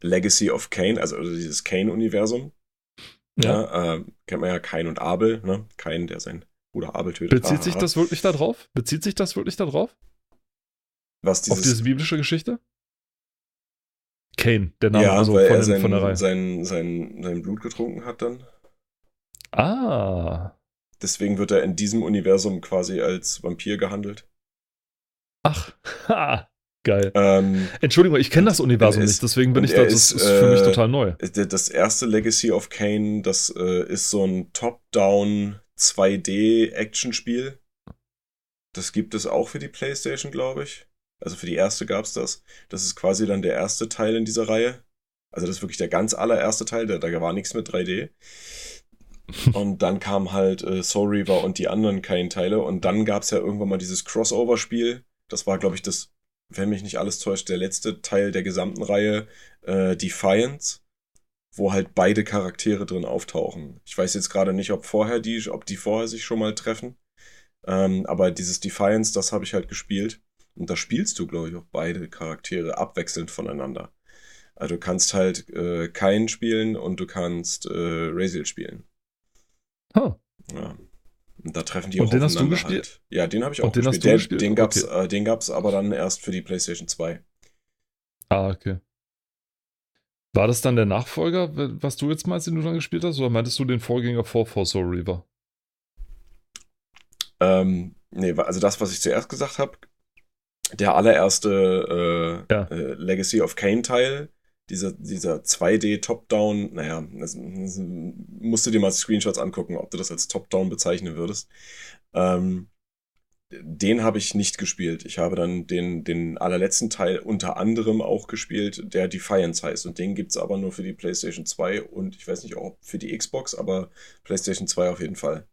Legacy of Kane, also dieses Kane-Universum, ja. ja. äh, kennt man ja Kain und Abel, ne? Kain, der seinen Bruder Abel tötet. Bezieht sich Haha. das wirklich da drauf? Bezieht sich das wirklich da drauf? Was Auf dieses, diese biblische Geschichte? Kane, der Name ja, also weil von, er sein, von der Reihe. sein, sein, sein Blut getrunken hat dann. Ah. Deswegen wird er in diesem Universum quasi als Vampir gehandelt. Ach, ha, geil. Ähm, Entschuldigung, ich kenne das Universum er ist- nicht, deswegen bin ich da, das ist, ist für mich äh, total neu. das erste Legacy of Kane, das äh, ist so ein Top-Down 2D-Action-Spiel. Das gibt es auch für die PlayStation, glaube ich. Also für die erste gab es das. Das ist quasi dann der erste Teil in dieser Reihe. Also das ist wirklich der ganz allererste Teil, da, da war nichts mit 3D. Und dann kam halt äh, Soul Reaver und die anderen Kane-Teile. Und dann gab es ja irgendwann mal dieses Crossover-Spiel. Das war, glaube ich, das, wenn mich nicht alles täuscht, der letzte Teil der gesamten Reihe, äh, Defiance. wo halt beide Charaktere drin auftauchen. Ich weiß jetzt gerade nicht, ob vorher die, ob die vorher sich schon mal treffen. Ähm, aber dieses Defiance, das habe ich halt gespielt. Und da spielst du, glaube ich, auch beide Charaktere abwechselnd voneinander. Also du kannst halt äh, Kain spielen und du kannst äh, Raziel spielen. Huh. Ja. Und da treffen die Und auch den hast du gespielt? Halt. Ja, den habe ich auch Und den hast gespielt. du Den, gespielt? den gab's, Okay. äh, den gab's aber dann erst für die PlayStation 2. Ah, okay. War das dann der Nachfolger, was du jetzt meinst, den du dann gespielt hast, oder meintest du den Vorgänger vor For Soul Reaver? Ähm, nee, also das, was ich zuerst gesagt habe, der allererste äh, Ja. äh, Legacy of Kane Teil, dieser, dieser 2D Top-Down, naja, das, das musst du dir mal Screenshots angucken, ob du das als Top-Down bezeichnen würdest. Ähm, den habe ich nicht gespielt. Ich habe dann den, den allerletzten Teil unter anderem auch gespielt, der Defiance heißt. Und den gibt's aber nur für die PlayStation 2 und ich weiß nicht, ob für die Xbox, aber PlayStation 2 auf jeden Fall.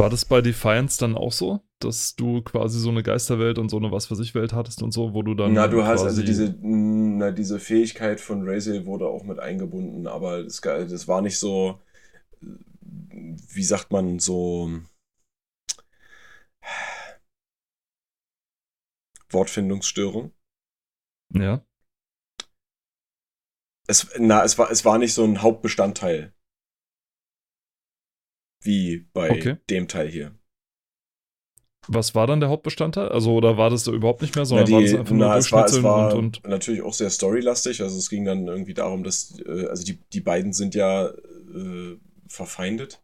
War das bei Defiance dann auch so, dass du quasi so eine Geisterwelt und so eine was weiß ich Welt hattest und so, wo du dann Na, du hast also diese, na, diese Fähigkeit von Razel wurde auch mit eingebunden, aber das, das war nicht so, wie sagt man, so Wortfindungsstörung. ja, Es, na, es war, es war nicht so ein Hauptbestandteil. Wie bei Okay. dem Teil hier. was war dann der Hauptbestandteil? Also oder war das da überhaupt nicht mehr, Na, sondern war die, das einfach nur na, es war, es war und, und natürlich auch sehr storylastig. Also es ging dann irgendwie darum, dass, äh, also die, die beiden sind ja äh, verfeindet.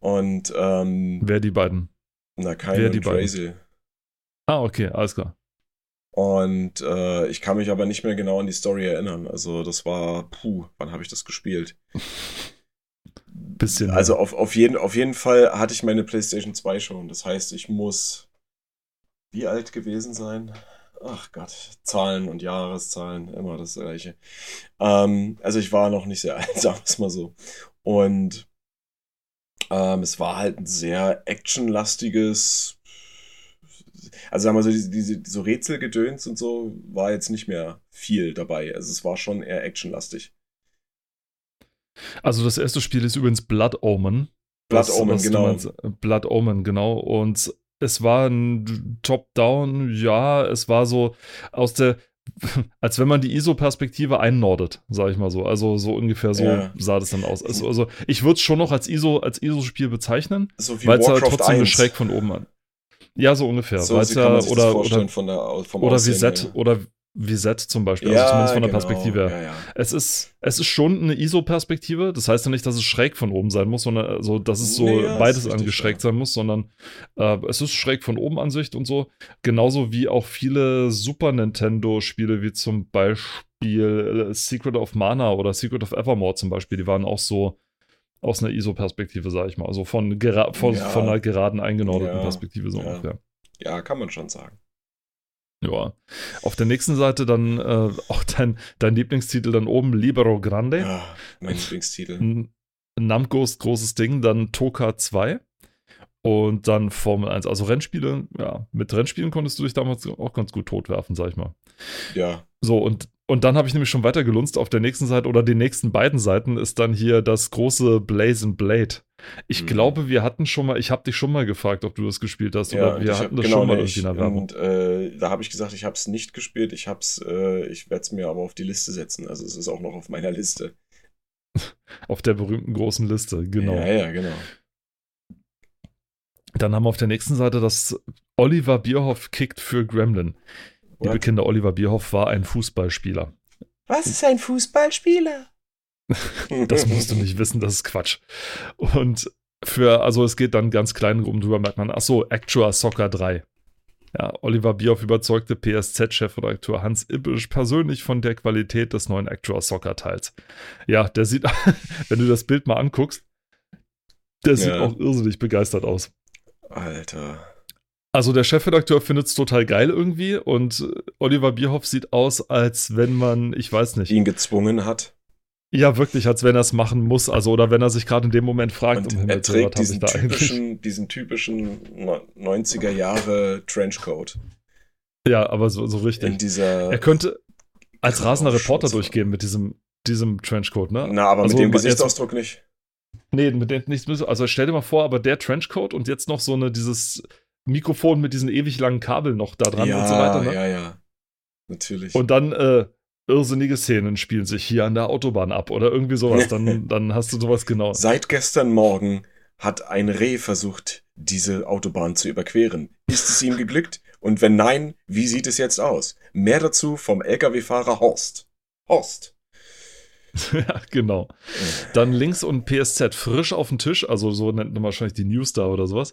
Und ähm, wer die beiden? na, Kain wer die? Razel. Ah, okay, alles klar. Und äh, ich kann mich aber nicht mehr genau an die Story erinnern. Also das war, puh, wann habe ich das gespielt? Bisschen. Also auf, auf, jeden, auf jeden Fall hatte ich meine PlayStation 2 schon. Das heißt, ich muss wie alt gewesen sein? Ach Gott, Zahlen und Jahreszahlen, immer das gleiche. Ähm, also ich war noch nicht sehr alt, sagen wir es mal so. Und ähm, es war halt ein sehr actionlastiges, also sagen wir so, diese, diese so Rätselgedöns und so war jetzt nicht mehr viel dabei. Also es war schon eher actionlastig. Also das erste Spiel ist übrigens Blood Omen. Blood Das, Omen, genau. meinst. Blood Omen, genau. Und es war ein Top-Down, ja, es war so aus der, als wenn man die ISO-Perspektive einnordet, sage ich mal so. Also so ungefähr so Ja. sah das dann aus. Also, also ich würde es schon noch als ISO, als ISO-Spiel bezeichnen, So weil es ja Warcraft trotzdem 1. schräg von oben an. Ja, so ungefähr. So ja, oder, oder, von der, vom oder Aussehen Visette her. oder Visette zum Beispiel, also zumindest von der Perspektive her. genau. Ja, ja. Es ist, es ist schon eine ISO-Perspektive. Das heißt ja nicht, dass es schräg von oben sein muss, sondern also, dass es so Nee, ja, beides richtig, angeschrägt ja. sein muss, sondern äh, es ist schräg von oben Ansicht und so. Genauso wie auch viele Super Nintendo-Spiele, wie zum Beispiel äh, Secret of Mana oder Secret of Evermore zum Beispiel, die waren auch so aus einer ISO-Perspektive, sage ich mal. Also von, von, Ja. von einer geraden eingenordeten Ja. Perspektive so Ja. ungefähr. ja, kann man schon sagen. Ja. Auf der nächsten Seite dann äh, auch dein, dein Lieblingstitel dann oben, Libero Grande. Ja, mein Lieblingstitel. Namcos großes Ding, dann Toka 2 und dann Formel 1. Also Rennspiele, ja, mit Rennspielen konntest du dich damals auch ganz gut totwerfen, sag ich mal. Ja, So, und, und dann habe ich nämlich schon weiter gelunzt. Auf der nächsten Seite oder den nächsten beiden Seiten ist dann hier das große Blazing Blade. Ich Mhm. glaube, wir hatten schon mal, ich habe dich schon mal gefragt, ob du das gespielt hast ja oder wir ich hab- hatten das genau, schon mal ich, in der Werbung. Und äh, da habe ich gesagt, ich habe es nicht gespielt. Ich hab's, äh, ich werde es mir aber auf die Liste setzen. Also es ist auch noch auf meiner Liste. Auf der berühmten großen Liste, genau. Ja, ja, genau. Dann haben wir auf der nächsten Seite das Oliver Bierhoff kickt für Gremlin. Liebe What? Kinder, Oliver Bierhoff war ein Fußballspieler. Was ist ein Fußballspieler? Das musst du nicht wissen, das ist Quatsch. Und für, also es geht dann ganz klein rum drüber, merkt man, ach so, Actua Soccer 3. Ja, Oliver Bierhoff überzeugte PSZ-Chefredakteur Hans Ibbisch persönlich von der Qualität des neuen Actua Soccer Teils. Ja, der sieht, wenn du das Bild mal anguckst, der sieht Ja. auch irrsinnig begeistert aus. Alter. Also der Chefredakteur findet es total geil irgendwie und Oliver Bierhoff sieht aus, als wenn man, ich weiß nicht, Ihn gezwungen hat. Ja wirklich, als wenn er es machen muss, also oder wenn er sich gerade in dem Moment fragt, Und um er trägt ich diesen typischen, diesen typischen no- 90er Jahre Trenchcoat. Ja, aber so, so In richtig. dieser. Er könnte als rasender. Reporter durchgehen mit diesem, diesem Trenchcoat, ne? Na, aber Also, mit dem Gesichtsausdruck nicht. Nee, mit dem nichts. Also stell dir mal vor, aber der Trenchcoat und jetzt noch so eine, dieses Mikrofon mit diesen ewig langen Kabeln noch da dran ja, und so weiter, ne? ja, ja. Natürlich. Und dann äh, irrsinnige Szenen spielen sich hier an der Autobahn ab oder irgendwie sowas. Dann, dann hast du sowas genau. Seit gestern Morgen hat ein Reh versucht, diese Autobahn zu überqueren. Ist es ihm geglückt? Und wenn nein, wie sieht es jetzt aus? Mehr dazu vom Lkw-Fahrer Horst. Horst. ja, genau. Dann links und PSZ frisch auf dem Tisch, also so nennt man wahrscheinlich die News da oder sowas.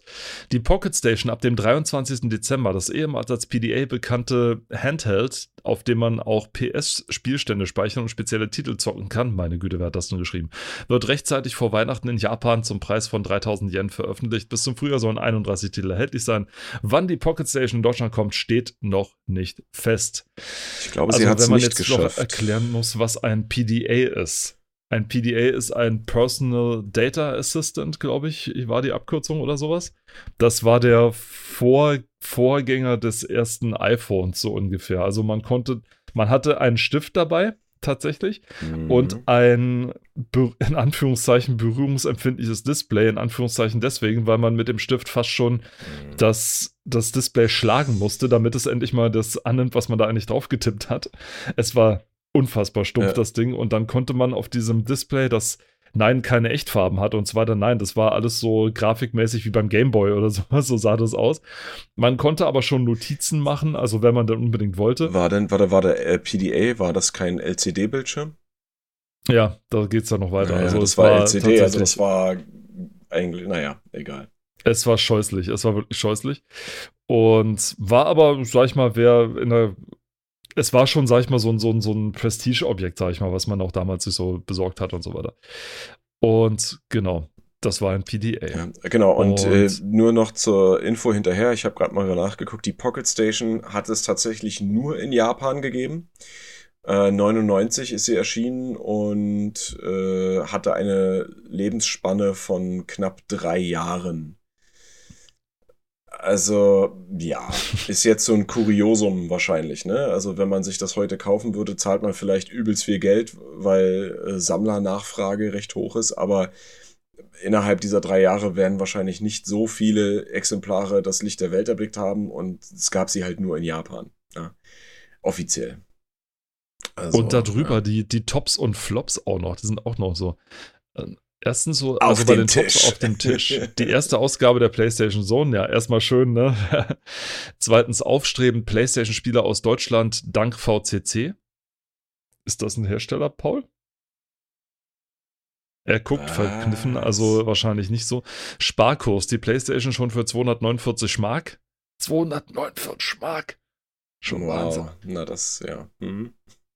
Die Pocket Station ab dem 23. Dezember, das ehemals als PDA bekannte Handheld, auf dem man auch PS-Spielstände speichern und spezielle Titel zocken kann. Meine Güte, wer hat das denn geschrieben? Wird rechtzeitig vor Weihnachten in Japan zum Preis von 3000 Yen veröffentlicht. Bis zum Frühjahr sollen 31 Titel erhältlich sein. Wann die Pocket Station in Deutschland kommt, steht noch nicht fest. Ich glaube, sie Also, hat es wenn man nicht jetzt noch geschafft. erklären muss, was ein PDA ist. Ein PDA ist ein Personal Data Assistant, glaube ich, war die Abkürzung oder sowas. Das war der Vor Vorgänger des ersten iPhones, so ungefähr. Also man konnte, man hatte einen Stift dabei, tatsächlich, Mhm. und ein in Anführungszeichen berührungsempfindliches Display, in Anführungszeichen deswegen, weil man mit dem Stift fast schon Mhm. das, das Display schlagen musste, damit es endlich mal das annimmt, was man da eigentlich drauf getippt hat. Es war unfassbar stumpf, Ja. das Ding. Und dann konnte man auf diesem Display, das Nein keine Echtfarben hatte und so weiter, nein, das war alles so grafikmäßig wie beim Gameboy oder so, so sah das aus. Man konnte aber schon Notizen machen, also wenn man dann unbedingt wollte. War denn, war der, war der äh, PDA, war das kein LCD-Bildschirm? Ja, da geht es dann noch weiter. Ja, also das es war LCD, also das war eigentlich, naja, egal. Es war scheußlich, es war wirklich scheußlich. Und war aber, sag ich mal, wer in der. Es war schon, sag ich mal, so ein, so ein, so ein Prestige-Objekt, sag ich mal, was man auch damals sich so besorgt hat und so weiter. Und genau, das war ein PDA. Ja, genau, und, Und- äh, nur noch zur Info hinterher, ich habe gerade mal nachgeguckt, die Pocket Station hat es tatsächlich nur in Japan gegeben. Äh, 99 ist sie erschienen und äh, hatte eine Lebensspanne von knapp drei Jahren. Also, ja, ist jetzt so ein Kuriosum wahrscheinlich, ne? Also, wenn man sich das heute kaufen würde, zahlt man vielleicht übelst viel Geld, weil äh, Sammlernachfrage recht hoch ist, aber innerhalb dieser drei Jahre werden wahrscheinlich nicht so viele Exemplare das Licht der Welt erblickt haben und es gab sie halt nur in Japan. Ja. Offiziell. Also, und darüber ja. die, die Tops und Flops auch noch, die sind auch noch so. Erstens so, Auf also bei den Tops Tisch. auf dem Tisch. Die erste Ausgabe der PlayStation Zone, ja, erstmal schön, ne? Zweitens aufstrebend PlayStation-Spieler aus Deutschland dank VCC. Ist das ein Hersteller, Paul? Er guckt Was? verkniffen, also wahrscheinlich nicht so. Sparkurs, die PlayStation schon für 249 Mark. 249 Mark. Schon Wahnsinn. wow. Na, das, ja. Mhm.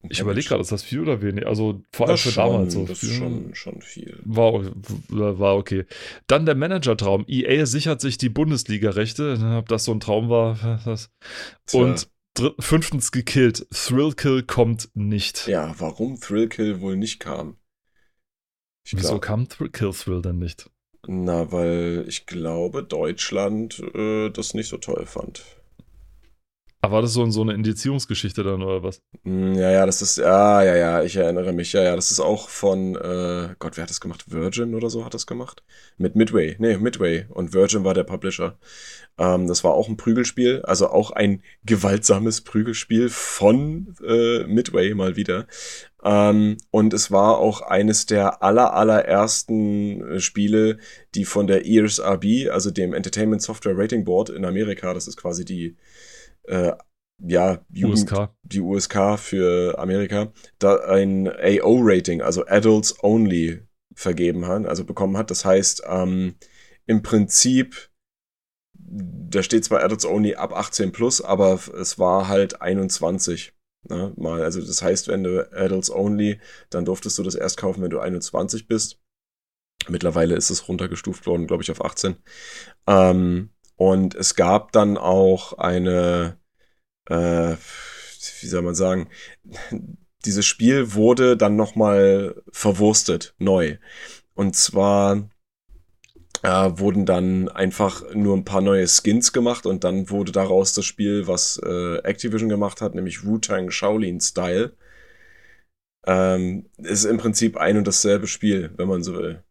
Ich überlege gerade, ist das viel oder wenig? Also vor allem für schon, damals so. Das ist schon, schon viel. War, war okay. Dann der Manager-Traum. EA sichert sich die Bundesliga-Rechte. Ob das so ein Traum war. Das. Und fünftens gekillt. Thrillkill kommt nicht. Ja, warum Thrillkill wohl nicht kam? Ich Wieso glaub- kam Thr Kill Thrill denn nicht? Na, weil ich glaube, Deutschland äh, das nicht so toll fand. Aber war das so, so eine Indizierungsgeschichte dann oder was? Hm, Ja, ja, das ist, ja, ja, ja, ich erinnere mich. Ja, ja, das ist auch von, äh, Gott, wer hat das gemacht? Virgin oder so hat das gemacht? Mit Midway. Nee, Midway. Und Virgin war der Publisher. Ähm, das war auch ein Prügelspiel, also auch ein gewaltsames Prügelspiel von äh, Midway mal wieder. Ähm, und es war auch eines der aller, allerersten äh, Spiele, die von der ESRB, also dem Entertainment Software Rating Board in Amerika, das ist quasi die, äh, ja, Jugend, USK. die USK für Amerika, da ein AO-Rating, also Adults Only, vergeben hat, also bekommen hat. Das heißt, ähm, im Prinzip, da steht zwar Adults Only ab 18 plus, aber es war halt 21. Ne, mal, also das heißt, wenn du Adults Only, dann durftest du das erst kaufen, wenn du 21 bist. Mittlerweile ist es runtergestuft worden, glaube ich, auf 18. Ähm, und es gab dann auch eine, äh, wie soll man sagen, dieses Spiel wurde dann nochmal verwurstet, neu. Und zwar äh, wurden dann einfach nur ein paar neue Skins gemacht und dann wurde daraus das Spiel, was äh, Activision gemacht hat, nämlich Wu-Tang Shaolin Style. Ähm, ist im Prinzip ein und dasselbe Spiel, wenn man so will.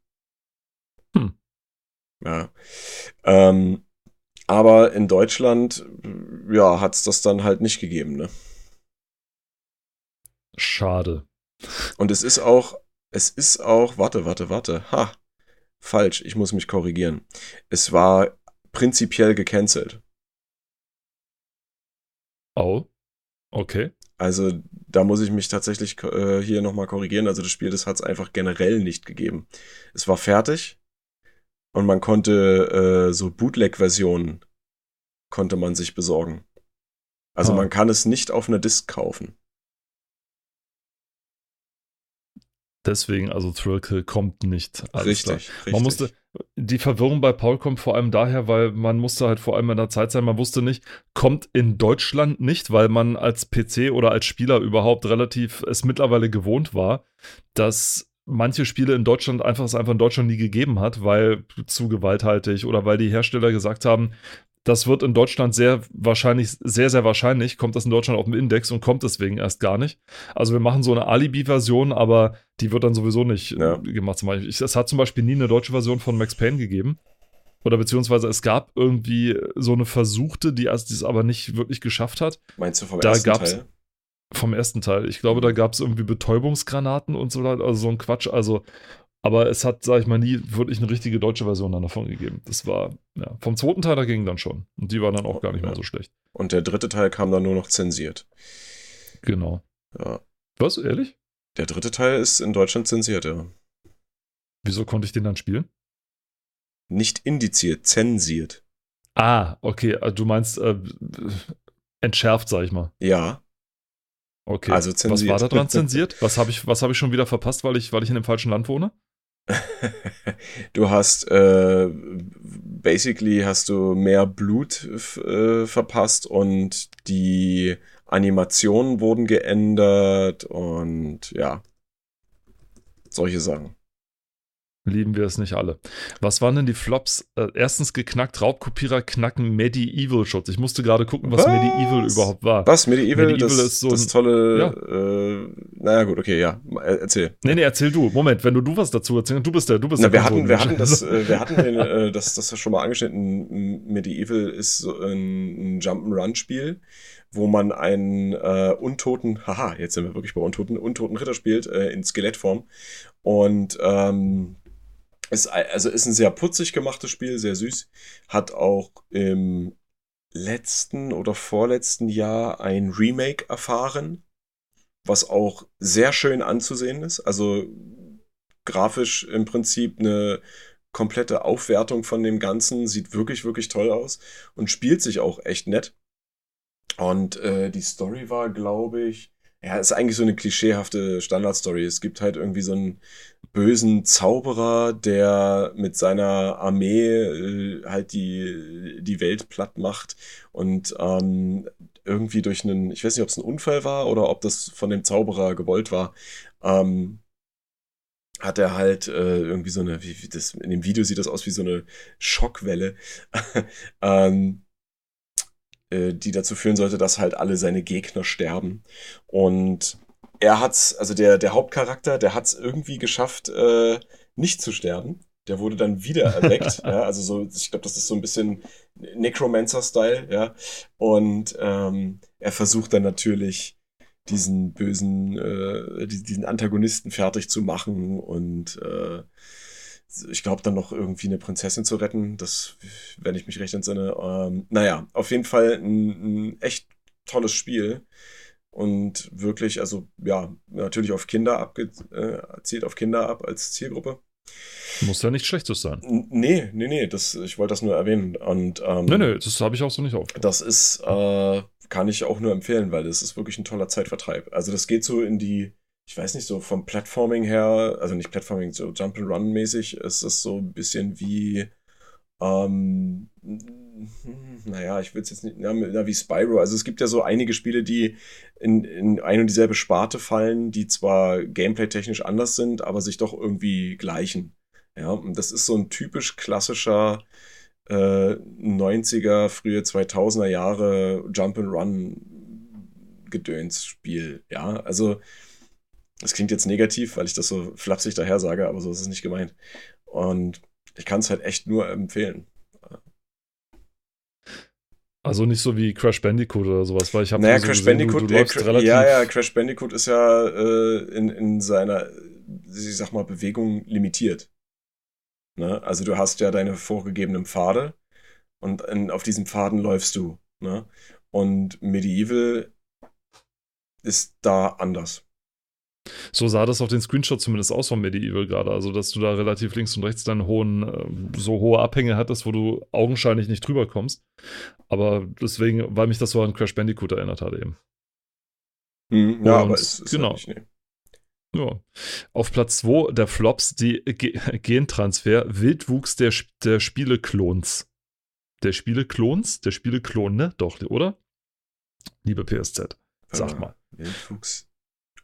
Hm. Ja. Ähm, aber in Deutschland, ja, hat es das dann halt nicht gegeben, ne? Schade. Und es ist auch, es ist auch, warte, warte, warte, ha, falsch, ich muss mich korrigieren. Es war prinzipiell gecancelt. Oh, okay. Also da muss ich mich tatsächlich äh, hier nochmal korrigieren. Also das Spiel, das hat es einfach generell nicht gegeben. Es war fertig und man konnte äh, so Bootleg-Versionen konnte man sich besorgen. Also Ah. man kann es nicht auf einer Disk kaufen. Deswegen, also Thrillkill kommt nicht. Richtig, richtig. Man musste, die Verwirrung bei Paul kommt vor allem daher, weil man musste halt vor allem in der Zeit sein, man wusste nicht, kommt in Deutschland nicht, weil man als PC oder als Spieler überhaupt relativ es mittlerweile gewohnt war, dass manche Spiele in Deutschland einfach es einfach in Deutschland nie gegeben hat, weil zu gewalthaltig oder weil die Hersteller gesagt haben, das wird in Deutschland sehr wahrscheinlich, sehr, sehr wahrscheinlich, kommt das in Deutschland auf dem Index und kommt deswegen erst gar nicht. Also wir machen so eine Alibi-Version, aber die wird dann sowieso nicht Ja. äh, gemacht. Beispiel. Ich- Es hat zum Beispiel nie eine deutsche Version von Max Payne gegeben. Oder beziehungsweise es gab irgendwie so eine versuchte, die es die es aber nicht wirklich geschafft hat. Meinst du vom Da ersten gab's- Teil? Vom ersten Teil. Ich glaube, da gab es irgendwie Betäubungsgranaten und so, also so ein Quatsch. Also, aber es hat, sag ich mal, nie wirklich eine richtige deutsche Version dann davon gegeben. Das war, ja, vom zweiten Teil dagegen dann schon. Und die war dann auch gar nicht Ja. mal so schlecht. Und der dritte Teil kam dann nur noch zensiert. Genau. Ja. Was, ehrlich? Der dritte Teil ist in Deutschland zensiert, ja. Wieso konnte ich den dann spielen? Nicht indiziert, zensiert. Ah, okay. äh, Du meinst äh, entschärft, sag ich mal. Ja. Okay. Also Was zensiert. war da dran zensiert? Was habe ich, was hab ich schon wieder verpasst, weil ich, weil ich in dem falschen Land wohne? du hast äh, basically hast du mehr Blut äh, verpasst und die Animationen wurden geändert und ja. Solche Sachen. Lieben wir es nicht alle. Was waren denn die Flops? Äh, erstens geknackt, Raubkopierer knacken Medieval-Schutz. Ich musste gerade gucken, was, Was? Medieval überhaupt war. Was? Medieval, Medieval das, ist so das ein- tolle. Ja. Äh, naja, gut, okay, ja. Er- Erzähl. Nee, nee, erzähl du. Moment, wenn du du was dazu erzählst, du bist der, du bist Na, der wir hatten, wir hatten das, äh, wir hatten den, äh, das, das schon mal angeschnitten. Medieval ist so ein, ein Jump'n'Run-Spiel, wo man einen äh, untoten, haha, jetzt sind wir wirklich bei untoten, untoten Ritter spielt, äh, in Skelettform. Und ähm, ist, also ist ein sehr putzig gemachtes Spiel, sehr süß. Hat auch im letzten oder vorletzten Jahr ein Remake erfahren, was auch sehr schön anzusehen ist. Also grafisch im Prinzip eine komplette Aufwertung von dem Ganzen. Sieht wirklich, wirklich toll aus und spielt sich auch echt nett. Und äh, die Story war, glaube ich, ja, ist eigentlich so eine klischeehafte Standardstory. Es gibt halt irgendwie so einen bösen Zauberer, der mit seiner Armee äh, halt die, die Welt platt macht und ähm, irgendwie durch einen, ich weiß nicht, ob es ein Unfall war oder ob das von dem Zauberer gewollt war, ähm, hat er halt äh, irgendwie so eine, wie, das, in dem Video sieht das aus wie so eine Schockwelle, ähm, äh, die dazu führen sollte, dass halt alle seine Gegner sterben. Und er hat's, also der, der Hauptcharakter, der hat's irgendwie geschafft, äh, nicht zu sterben. Der wurde dann wieder erweckt, ja, also so, ich glaube, das ist so ein bisschen Necromancer-Style, ja. Und ähm, er versucht dann natürlich diesen bösen, äh, die- diesen Antagonisten fertig zu machen und äh, ich glaube dann noch irgendwie eine Prinzessin zu retten, das, wenn ich mich recht entsinne. Ähm, naja, auf jeden Fall ein, ein echt tolles Spiel und wirklich, also ja, natürlich auf Kinder abge äh, zielt auf Kinder ab als Zielgruppe. Muss ja nichts Schlechtes sein. Nee, nee, nee, das, ich wollte das nur erwähnen und ähm, Nee, nee, das habe ich auch so nicht auf. das ist, äh, kann ich auch nur empfehlen, weil das ist wirklich ein toller Zeitvertreib. Also das geht so in die, ich weiß nicht, so vom Platforming her, also nicht Platforming, so Jump'n'Run-mäßig ist es so ein bisschen wie, ähm, naja, ich will es jetzt nicht, na, wie Spyro. Also es gibt ja so einige Spiele, die in, in ein und dieselbe Sparte fallen, die zwar gameplay-technisch anders sind, aber sich doch irgendwie gleichen. Ja, und das ist so ein typisch klassischer äh, 90er, frühe 2000er Jahre Jump'n'Run Gedönsspiel. Ja, also Das klingt jetzt negativ, weil ich das so flapsig daher sage, aber so ist es nicht gemeint. Und ich kann es halt echt nur empfehlen. Also nicht so wie Crash Bandicoot oder sowas, weil ich habe naja, so Crash gesehen, Bandicoot, du, du äh, ja, ja, Crash Bandicoot ist ja äh, in, in seiner, ich sag mal, Bewegung limitiert. Ne? Also du hast ja deine vorgegebenen Pfade und in, auf diesen Pfaden läufst du. Ne? Und Medieval ist da anders. So sah das auf den Screenshot zumindest aus von Medieval gerade. Also, dass du da relativ links und rechts deine hohen, äh, so hohe Abhänge hattest, wo du augenscheinlich nicht drüber kommst. Aber deswegen, weil mich das so an Crash Bandicoot erinnert hat eben. Hm, ja, Und aber es ist genau. nicht, nee. Ja. Auf Platz 2 der Flops die Ge Gentransfer, Wildwuchs der, Sp- der Spieleklons. Der Spieleklons? Der Spieleklone? Doch, oder? Liebe PSZ, sag Äh, mal. Wildwuchs.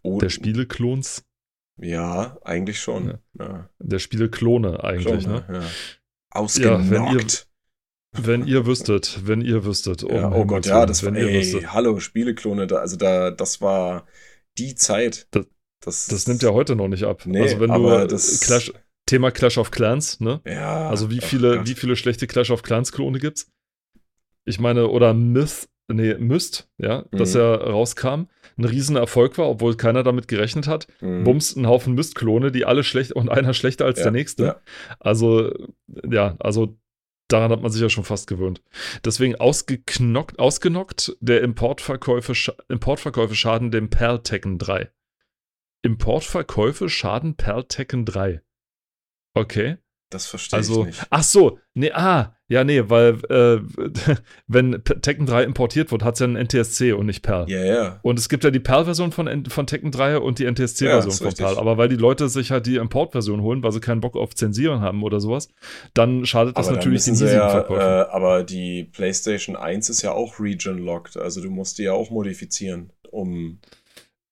Oh, Der Spieleklons? Ja, eigentlich schon. Ja. Ja. Der Spieleklone eigentlich, Schon, ne? ja. Ja, Ausgenockt. wenn ihr- Wenn ihr wüsstet, wenn ihr wüsstet. um Ja, oh Gott, ja, das war, wenn ihr ey, wüsstet. hallo, Spieleklone, da, also da, das war die Zeit. Das- das, Das nimmt ja heute noch nicht ab. Nee, also wenn du das- Clash, Thema Clash of Clans, ne? Ja. Also wie ach viele, wie viele schlechte Clash of Clans Klone gibt's? Ich meine, oder Myth, nee, Myst, ja, das Mhm. ja rauskam, ein Riesenerfolg war, obwohl keiner damit gerechnet hat. Mhm. Bums, ein Haufen Myst-Klone, die alle schlecht und einer schlechter als Ja, der nächste. ja. Also, ja, also daran hat man sich ja schon fast gewöhnt. Deswegen ausgeknockt, ausgenockt, der Importverkäufe, Importverkäufe schaden dem Perl Tekken 3. Importverkäufe schaden Perl Tekken 3. Okay. Das verstehe Also, ich nicht. ach so, nee, ah, ja, nee, weil äh, wenn Tekken 3 importiert wird, hat es ja einen NTSC und nicht Perl. Ja, ja. Und es gibt ja die PAL-Version von, von Tekken 3 und die Ja, NTSC-Version ist von richtig. PAL. Aber weil die Leute sich halt die Import-Version holen, weil sie keinen Bock auf Zensieren haben oder sowas, dann schadet das aber natürlich den hiesigen ja, Verkäufen. äh, aber die PlayStation 1 ist ja auch region-locked, also du musst die ja auch modifizieren, um,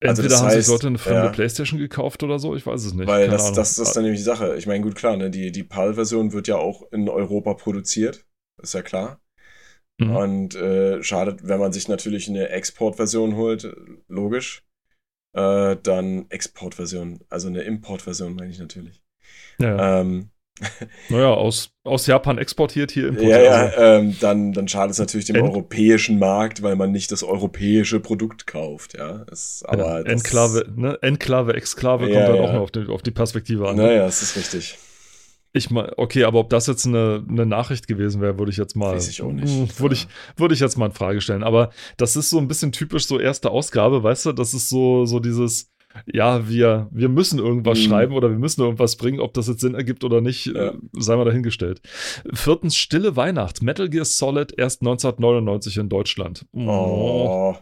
Entweder das haben heißt, sich Leute eine fremde ja. PlayStation gekauft oder so, ich weiß es nicht. weil das, Ahnung. das, das ist dann nämlich die Sache. Ich meine, gut, klar, ne, die, die PAL-Version wird ja auch in Europa produziert, ist ja klar. Mhm. Und äh, schadet, wenn man sich natürlich eine Exportversion holt, logisch. Äh, dann Exportversion, also eine Importversion meine ich natürlich. ja. Ähm, naja, aus, aus Japan exportiert, hier importiert. ja, ja, Also, ähm, dann, dann schadet es natürlich dem End- europäischen Markt, weil man nicht das europäische Produkt kauft, ja. Es, aber ja, Enklave, ne? Enklave, Exklave Ja, kommt halt ja. auch noch auf die, auf die Perspektive an. Naja, das ist richtig. Ich mal, okay, aber ob das jetzt eine, eine Nachricht gewesen wäre, würde ich jetzt mal. Weiß ich auch nicht. Hm, Würde ich, würde ich jetzt mal in Frage stellen. Aber das ist so ein bisschen typisch so erste Ausgabe, weißt du? Das ist so, so dieses, ja, wir, wir müssen irgendwas Mhm. schreiben oder wir müssen irgendwas bringen, ob das jetzt Sinn ergibt oder nicht, Ja. äh, sei mal dahingestellt. Viertens, Stille Weihnacht. Metal Gear Solid erst 1999 in Deutschland. Oh,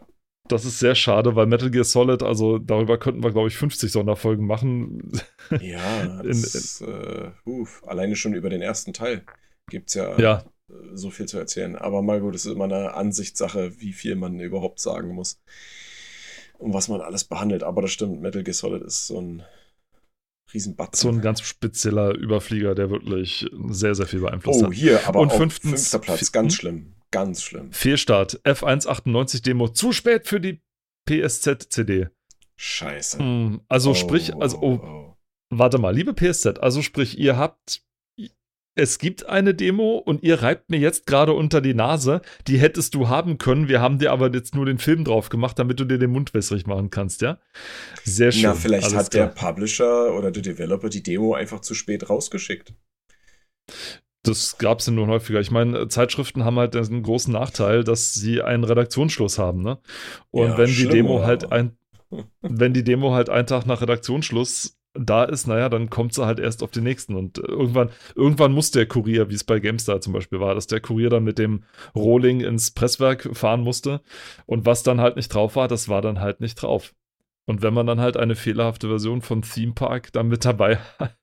Das ist sehr schade, weil Metal Gear Solid, also darüber könnten wir, glaube ich, 50 Sonderfolgen machen. ja, In- das ist, äh, huf, alleine schon über den ersten Teil gibt's ja, Ja, äh, so viel zu erzählen. Aber mal gut, es ist immer eine Ansichtssache, wie viel man überhaupt sagen muss. Und was man alles behandelt. Aber das stimmt, Metal Gear Solid ist so ein Riesenbatzen. so ein ganz spezieller Überflieger, der wirklich sehr, sehr viel beeinflusst oh, hat. hier, aber Und auch fünftens- fünfter Platz. Ganz hm? schlimm. Ganz schlimm. Fehlstart. F198 Demo. Zu spät für die PSZ-CD. Scheiße. Hm, Also Oh, sprich, also, oh, oh, oh. warte mal, liebe PSZ, also sprich, ihr habt, es gibt eine Demo und ihr reibt mir jetzt gerade unter die Nase, die hättest du haben können, wir haben dir aber jetzt nur den Film drauf gemacht, damit du dir den Mund wässrig machen kannst, ja? Sehr schön. Na, vielleicht alles hat der klar. Publisher oder der Developer die Demo einfach zu spät rausgeschickt. Das gab es ja nur häufiger. Ich meine, Zeitschriften haben halt einen großen Nachteil, dass sie einen Redaktionsschluss haben, ne? Und Ja, wenn die Demo halt ein, wenn die Demo halt einen Tag nach Redaktionsschluss da ist, naja, dann kommt sie halt erst auf den nächsten. Und äh, irgendwann, irgendwann muss der Kurier, wie es bei GameStar zum Beispiel war, dass der Kurier dann mit dem Rohling ins Presswerk fahren musste. Und was dann halt nicht drauf war, das war dann halt nicht drauf. Und wenn man dann halt eine fehlerhafte Version von Theme Park dann mit dabei hat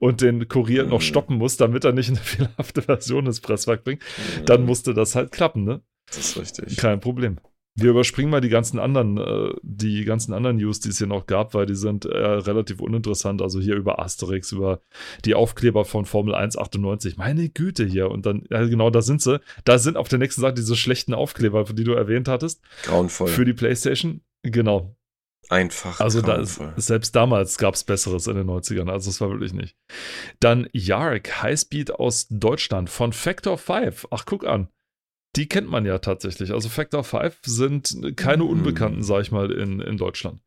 und den Kurier noch Mhm. stoppen muss, damit er nicht eine fehlerhafte Version ins Presswerk bringt, dann Mhm, musste das halt klappen, ne? Das ist richtig. Kein Problem. Wir überspringen mal die ganzen anderen, äh, die ganzen anderen News, die es hier noch gab, weil die sind äh, relativ uninteressant. Also hier über Asterix, über die Aufkleber von Formel 1 98. Meine Güte hier. Und dann, ja genau, da sind sie. Da sind auf der nächsten Seite diese schlechten Aufkleber, die du erwähnt hattest, Grauenvoll. für die PlayStation. Genau. Einfach. Also da ist, selbst damals gab es Besseres in den 90ern, also es war wirklich nicht. Dann Yark, Highspeed aus Deutschland von Factor 5. Ach, guck an. Die kennt man ja tatsächlich. Also Factor 5 sind keine Hm. Unbekannten, sag ich mal, in, in Deutschland.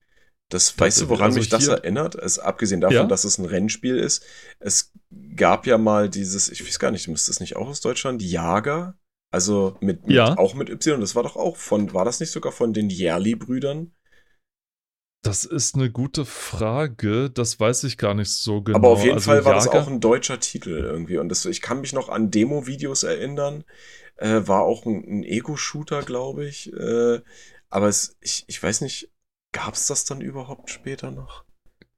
Das weißt du, woran Also mich das erinnert? Es, abgesehen davon, Ja? dass es ein Rennspiel ist. Es gab ja mal dieses, ich weiß gar nicht, müsste es nicht auch aus Deutschland? Jager? Also mit, mit Ja. auch mit Y. Das war doch auch von, war das nicht sogar von den Yerli-Brüdern? Das ist eine gute Frage. Das weiß ich gar nicht so genau. Aber auf jeden also Fall war das Jager- auch ein deutscher Titel irgendwie. Und das, ich kann mich noch an Demo-Videos erinnern. Äh, war auch ein, ein Ego-Shooter, glaube ich. Äh, aber es, ich, ich weiß nicht, gab es das dann überhaupt später noch?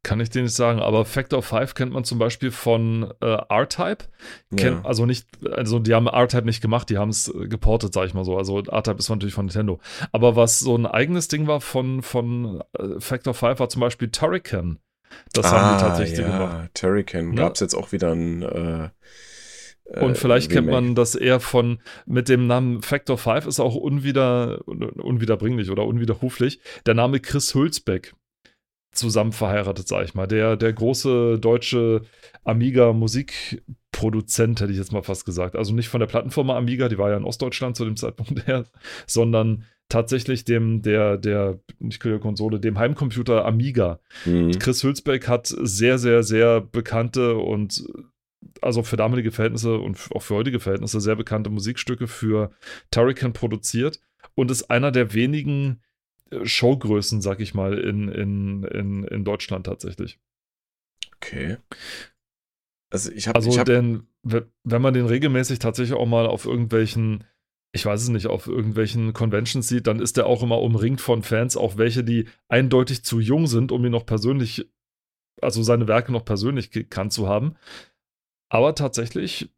Kann ich dir nicht sagen, aber Factor 5 kennt man zum Beispiel von äh, R-Type. Kennt, Also nicht, also die haben R-Type nicht gemacht, die haben es geportet, sag ich mal so. Also R-Type ist natürlich von Nintendo. Aber was so ein eigenes Ding war von, von äh, Factor 5 war zum Beispiel Turrican. Das haben die tatsächlich Ah, ja, gemacht. Turrican. Ne? Gab es jetzt auch wieder ein. Äh, Und vielleicht kennt Remake. man das eher von, mit dem Namen Factor 5 ist auch unwieder, unwiederbringlich oder unwiderruflich, der Name Chris Hülsbeck zusammen verheiratet, sag ich mal. Der, der große deutsche Amiga-Musikproduzent, hätte ich jetzt mal fast gesagt. Also nicht von der Plattenfirma Amiga, die war ja in Ostdeutschland zu dem Zeitpunkt her, sondern tatsächlich dem, der, der, nicht Konsole, dem Heimcomputer Amiga. Hm. Chris Hülsbeck hat sehr, sehr, sehr bekannte und also für damalige Verhältnisse und auch für heutige Verhältnisse sehr bekannte Musikstücke für Turrican produziert und ist einer der wenigen äh, Showgrößen, sag ich mal, in, in, in, in Deutschland tatsächlich. Okay. Also ich habe. Also, ich hab, denn, we- wenn man den regelmäßig tatsächlich auch mal auf irgendwelchen, ich weiß es nicht, auf irgendwelchen Conventions sieht, dann ist er auch immer umringt von Fans, auch welche, die eindeutig zu jung sind, um ihn noch persönlich, also seine Werke noch persönlich gekannt zu haben. Aber tatsächlich,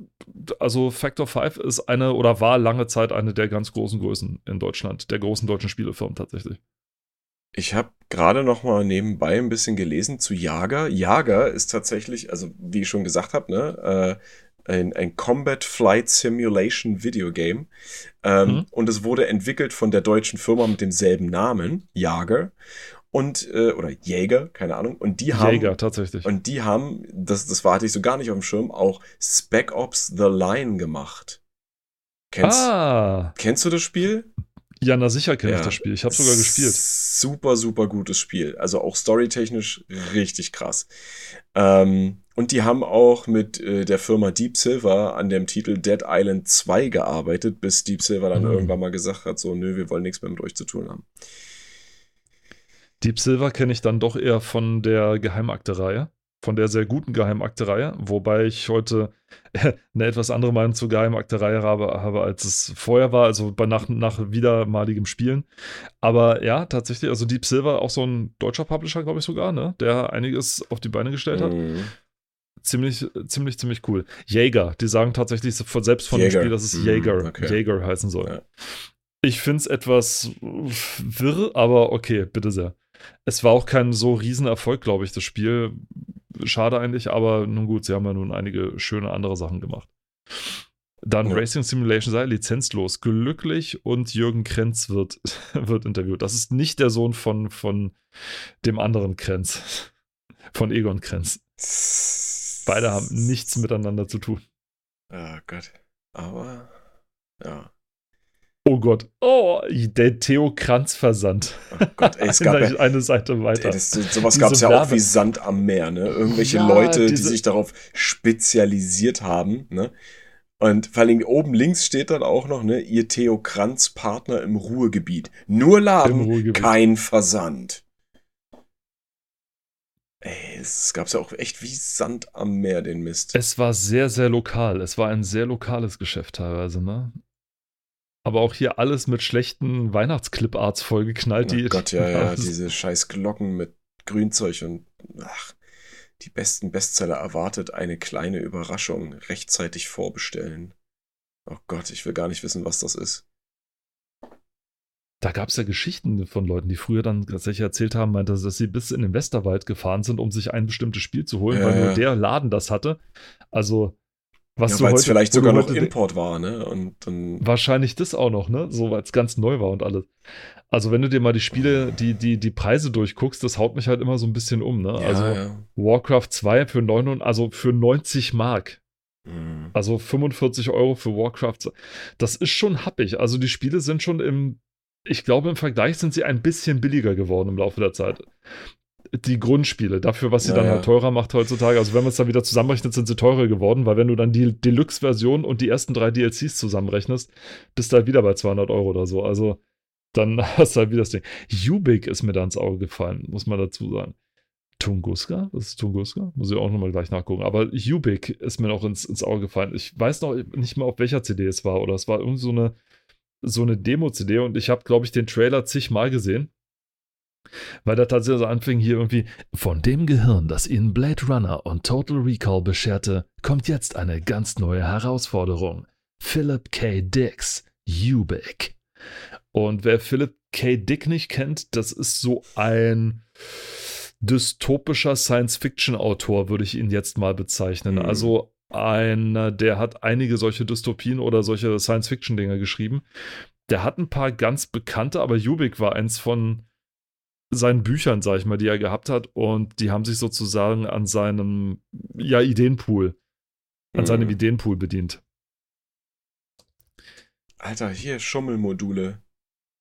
also Factor 5 ist eine oder war lange Zeit eine der ganz großen Größen in Deutschland, der großen deutschen Spielefirmen tatsächlich. Ich habe gerade noch mal nebenbei ein bisschen gelesen zu Jager. Jager ist tatsächlich, also wie ich schon gesagt habe, ne, äh, ein, ein Combat Flight Simulation Videogame. Ähm, Mhm. Und es wurde entwickelt von der deutschen Firma mit demselben Namen, Jager. Und, äh, oder Jäger, keine Ahnung. Und die haben. Jäger, tatsächlich. Und die haben, das, das war, hatte ich so gar nicht auf dem Schirm, auch Spec Ops The Line gemacht. Kennst, ah, kennst du das Spiel? ja, na sicher kenne ich Ja. das Spiel. Ich habe sogar gespielt. Super, super gutes Spiel. Also auch storytechnisch richtig krass. Ähm, und die haben auch mit äh, der Firma Deep Silver an dem Titel Dead Island 2 gearbeitet, bis Deep Silver dann Mhm. irgendwann mal gesagt hat, so, nö, wir wollen nichts mehr mit euch zu tun haben. Deep Silver kenne ich dann doch eher von der Geheimakte-Reihe, von der sehr guten Geheimakte-Reihe, wobei ich heute eine etwas andere Meinung zur Geheimakte-Reihe habe, habe, als es vorher war, also bei nach, nach wiedermaligem Spielen. Aber ja, tatsächlich, also Deep Silver, auch so ein deutscher Publisher, glaube ich sogar, ne, der einiges auf die Beine gestellt hat. Mhm. Ziemlich, ziemlich, ziemlich cool. Jäger, die sagen tatsächlich von- selbst von Jäger. dem Spiel, dass es Mhm, Jäger, okay. Jäger heißen soll. Ja. Ich finde es etwas wirr, aber okay, bitte sehr. Es war auch kein so Riesenerfolg, glaube ich, das Spiel. Schade eigentlich, aber nun gut, sie haben ja nun einige schöne andere Sachen gemacht. Dann Ja. Racing Simulation sei lizenzlos, glücklich und Jürgen Krenz wird, wird interviewt. Das ist nicht der Sohn von, von dem anderen Krenz, von Egon Krenz. Beide haben nichts miteinander zu tun. Ah Gott. Aber, ja. Oh Gott. Oh, der Theo Kranz Versand. Oh Gott, ey, es gab ja, eine, eine Seite weiter. Ey, das, sowas gab es ja auch Werbe- wie Sand am Meer, ne? Irgendwelche Ja, Leute, die diese- sich darauf spezialisiert haben, ne? Und vor allem oben links steht dann auch noch, ne, ihr Theo Kranz Partner im Ruhrgebiet. Nur Laden, Ruhrgebiet. kein Versand. Ey, es gab's ja auch echt wie Sand am Meer, den Mist. Es war sehr, sehr lokal. Es war ein sehr lokales Geschäft teilweise, ne? Aber auch hier alles mit schlechten Weihnachtsclip-Arts vollgeknallt. oh die, Gott, ja, ja, diese scheiß Glocken mit Grünzeug und ach, die besten Bestseller erwartet eine kleine Überraschung rechtzeitig vorbestellen. Oh Gott, ich will gar nicht wissen, was das ist. Da gab es ja Geschichten von Leuten, die früher dann tatsächlich erzählt haben, meinte, dass sie bis in den Westerwald gefahren sind, um sich ein bestimmtes Spiel zu holen, Ja, weil ja. nur der Laden das hatte. Also Was ja, weil es vielleicht sogar noch Import war, ne? Und dann wahrscheinlich das auch noch, ne? So, weil es ganz neu war und alles. Also, wenn du dir mal die Spiele, die, die, die Preise durchguckst, das haut mich halt immer so ein bisschen um, ne? Ja, also, ja. Warcraft 2 für 9, also für 90 Mark. Mhm. Also 45 Euro für Warcraft. Das ist schon happig. Also, die Spiele sind schon im, ich glaube, im Vergleich sind sie ein bisschen billiger geworden im Laufe der Zeit die Grundspiele, dafür, was sie ja, dann halt teurer macht heutzutage. Also wenn man es dann wieder zusammenrechnet, sind sie teurer geworden, weil wenn du dann die Deluxe-Version und die ersten drei DLCs zusammenrechnest, bist du halt wieder bei 200 Euro oder so. Also dann hast du halt wieder das Ding. Ubik ist mir da ins Auge gefallen, muss man dazu sagen. Tunguska? Was ist Tunguska? Muss ich auch nochmal gleich nachgucken. Aber Ubik ist mir noch ins, ins Auge gefallen. Ich weiß noch nicht mal, auf welcher CD es war. Oder es war irgendwie so eine, so eine Demo-CD und ich habe, glaube ich, den Trailer zigmal gesehen. Weil da tatsächlich so anfing hier irgendwie, von dem Gehirn, das ihnen Blade Runner und Total Recall bescherte, kommt jetzt eine ganz neue Herausforderung. Philip K. Dix, Ubik. Und wer Philip K. Dick nicht kennt, das ist so ein dystopischer Science-Fiction-Autor, würde ich ihn jetzt mal bezeichnen. Mhm. Also einer, der hat einige solche Dystopien oder solche Science-Fiction-Dinge geschrieben. Der hat ein paar ganz bekannte, aber Ubik war eins von seinen Büchern, sag ich mal, die er gehabt hat. Und die haben sich sozusagen an seinem, ja, Ideenpool, an mhm. seinem Ideenpool bedient. Alter, hier Schummelmodule.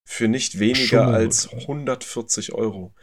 Für nicht weniger als 140 Euro.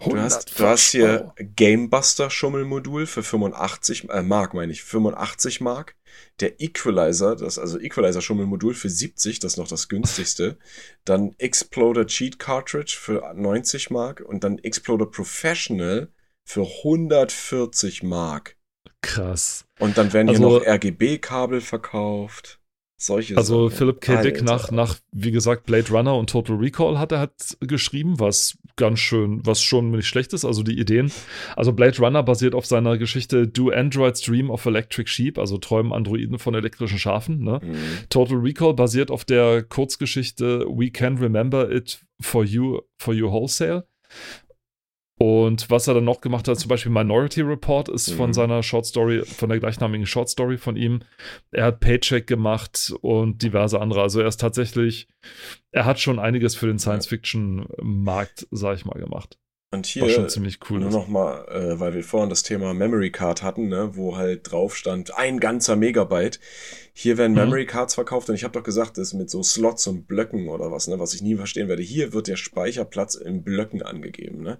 Du hast, du hast hier Gamebuster Schummelmodul für 85 äh, Mark, meine ich, 85 Mark. Der Equalizer, das also Equalizer Schummelmodul für 70, das ist noch das günstigste. dann Exploder Cheat Cartridge für 90 Mark und dann Exploder Professional für 140 Mark. Krass. Und dann werden also, hier noch RGB-Kabel verkauft. Solche also Sachen. Philip K. Dick nach, nach, wie gesagt, Blade Runner und Total Recall hat er halt geschrieben, was ganz schön, was schon nicht schlecht ist. Also die Ideen. Also Blade Runner basiert auf seiner Geschichte Do Androids Dream of Electric Sheep, also träumen Androiden von elektrischen Schafen. Ne? Mhm. Total Recall basiert auf der Kurzgeschichte We Can Remember It for You, for You Wholesale. Und was er dann noch gemacht hat, zum Beispiel Minority Report, ist mhm. von seiner Short Story, von der gleichnamigen Short Story von ihm. Er hat Paycheck gemacht und diverse andere. Also er ist tatsächlich, er hat schon einiges für den Science-Fiction-Markt, sag ich mal, gemacht. Und hier schon ziemlich cool nur nochmal, äh, weil wir vorhin das Thema Memory Card hatten, ne, wo halt drauf stand, ein ganzer Megabyte. Hier werden mhm. Memory Cards verkauft und ich habe doch gesagt, das ist mit so Slots und Blöcken oder was, ne, was ich nie verstehen werde. Hier wird der Speicherplatz in Blöcken angegeben. Ne?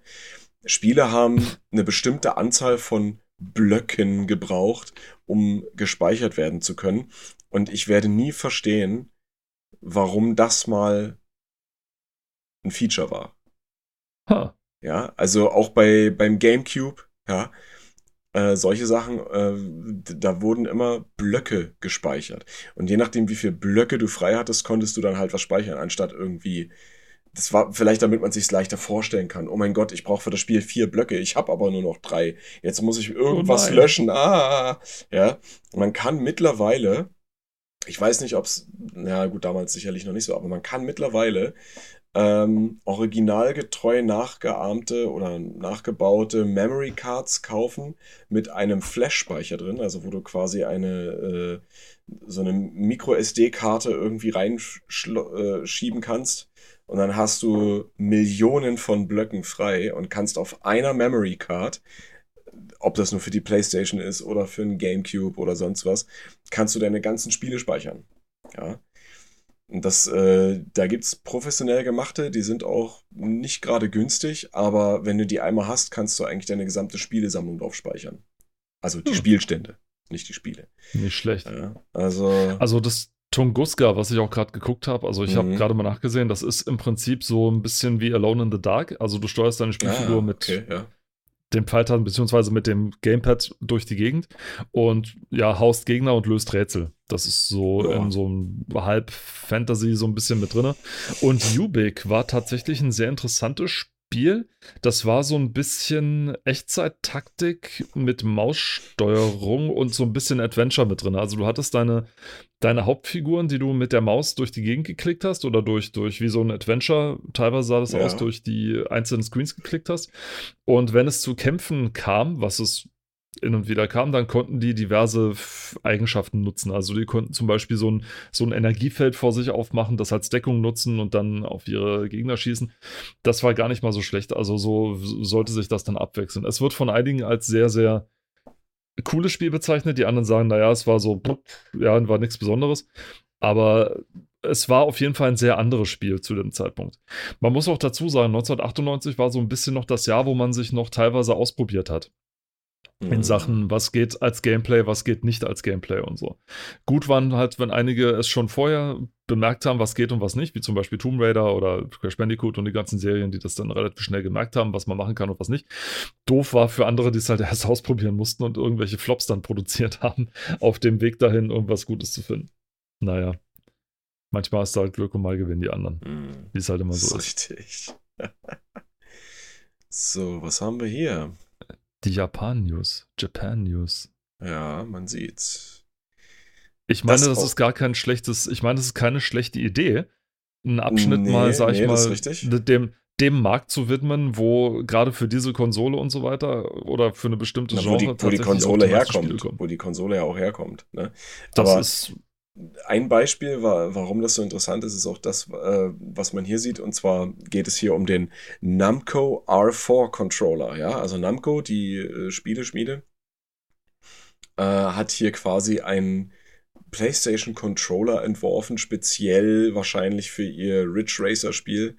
Spiele haben eine bestimmte Anzahl von Blöcken gebraucht, um gespeichert werden zu können. Und ich werde nie verstehen, warum das mal ein Feature war. Huh. Ja, also auch bei, beim GameCube, ja, äh, solche Sachen, äh, da wurden immer Blöcke gespeichert. Und je nachdem, wie viele Blöcke du frei hattest, konntest du dann halt was speichern, anstatt irgendwie das war vielleicht, damit man sich leichter vorstellen kann. Oh mein Gott, ich brauche für das Spiel vier Blöcke, ich habe aber nur noch drei. Jetzt muss ich irgendwas oh löschen. Ah, ja. Man kann mittlerweile, ich weiß nicht, ob es, na gut, damals sicherlich noch nicht so, aber man kann mittlerweile ähm, originalgetreu nachgeahmte oder nachgebaute Memory Cards kaufen mit einem Flash-Speicher drin, also wo du quasi eine äh, so eine Micro SD-Karte irgendwie reinschieben äh, kannst und dann hast du Millionen von Blöcken frei und kannst auf einer Memory Card, ob das nur für die PlayStation ist oder für ein GameCube oder sonst was, kannst du deine ganzen Spiele speichern. Ja. Und das, äh, da gibt's professionell gemachte, die sind auch nicht gerade günstig, aber wenn du die einmal hast, kannst du eigentlich deine gesamte Spielesammlung drauf speichern. Also die hm. Spielstände, nicht die Spiele. Nicht schlecht. Ja, also, also das, Tunguska, was ich auch gerade geguckt habe, also ich mhm. habe gerade mal nachgesehen, das ist im Prinzip so ein bisschen wie Alone in the Dark. Also du steuerst deine Spielfigur ah, mit ja. dem Pfeiltasten beziehungsweise mit dem Gamepad durch die Gegend und ja, haust Gegner und löst Rätsel. Das ist so ja. in so einem Halb-Fantasy so ein bisschen mit drin. Und Ubik war tatsächlich ein sehr interessantes Spiel Spiel. Das war so ein bisschen Echtzeit-Taktik mit Maussteuerung und so ein bisschen Adventure mit drin. Also du hattest deine, deine Hauptfiguren, die du mit der Maus durch die Gegend geklickt hast oder durch, durch wie so ein Adventure, teilweise sah das ja. aus, durch die einzelnen Screens geklickt hast. Und wenn es zu Kämpfen kam, was es hin und wieder kam, dann konnten die diverse Eigenschaften nutzen. Also die konnten zum Beispiel so ein, so ein Energiefeld vor sich aufmachen, das als Deckung nutzen und dann auf ihre Gegner schießen. Das war gar nicht mal so schlecht. Also so sollte sich das dann abwechseln. Es wird von einigen als sehr, sehr cooles Spiel bezeichnet. Die anderen sagen, naja, es war so, ja, war nichts Besonderes. Aber es war auf jeden Fall ein sehr anderes Spiel zu dem Zeitpunkt. Man muss auch dazu sagen, 1998 war so ein bisschen noch das Jahr, wo man sich noch teilweise ausprobiert hat in mhm. Sachen, was geht als Gameplay, was geht nicht als Gameplay und so. Gut waren halt, wenn einige es schon vorher bemerkt haben, was geht und was nicht, wie zum Beispiel Tomb Raider oder Crash Bandicoot und die ganzen Serien, die das dann relativ schnell gemerkt haben, was man machen kann und was nicht. Doof war für andere, die es halt erst ausprobieren mussten und irgendwelche Flops dann produziert haben, auf dem Weg dahin irgendwas Gutes zu finden. Naja. Manchmal ist da halt Glück und mal gewinnen die anderen. Mm, wie es halt immer so ist. Richtig. so, was haben wir hier? Die Japan News. Japan News. Ja, man sieht's. Ich meine, das, das ist gar kein schlechtes, ich meine, das ist keine schlechte Idee, einen Abschnitt nee, mal, sag nee, ich mal, dem, dem Markt zu widmen, wo gerade für diese Konsole und so weiter oder für eine bestimmte Na, Genre wo die, wo die Konsole herkommt, wo die Konsole ja auch herkommt. Ne? Das Aber ist ein Beispiel, war, warum das so interessant ist, ist auch das, äh, was man hier sieht. Und zwar geht es hier um den Namco R4 Controller. Ja, also Namco, die äh, Spieleschmiede, äh, hat hier quasi einen PlayStation Controller entworfen, speziell wahrscheinlich für ihr Ridge Racer Spiel.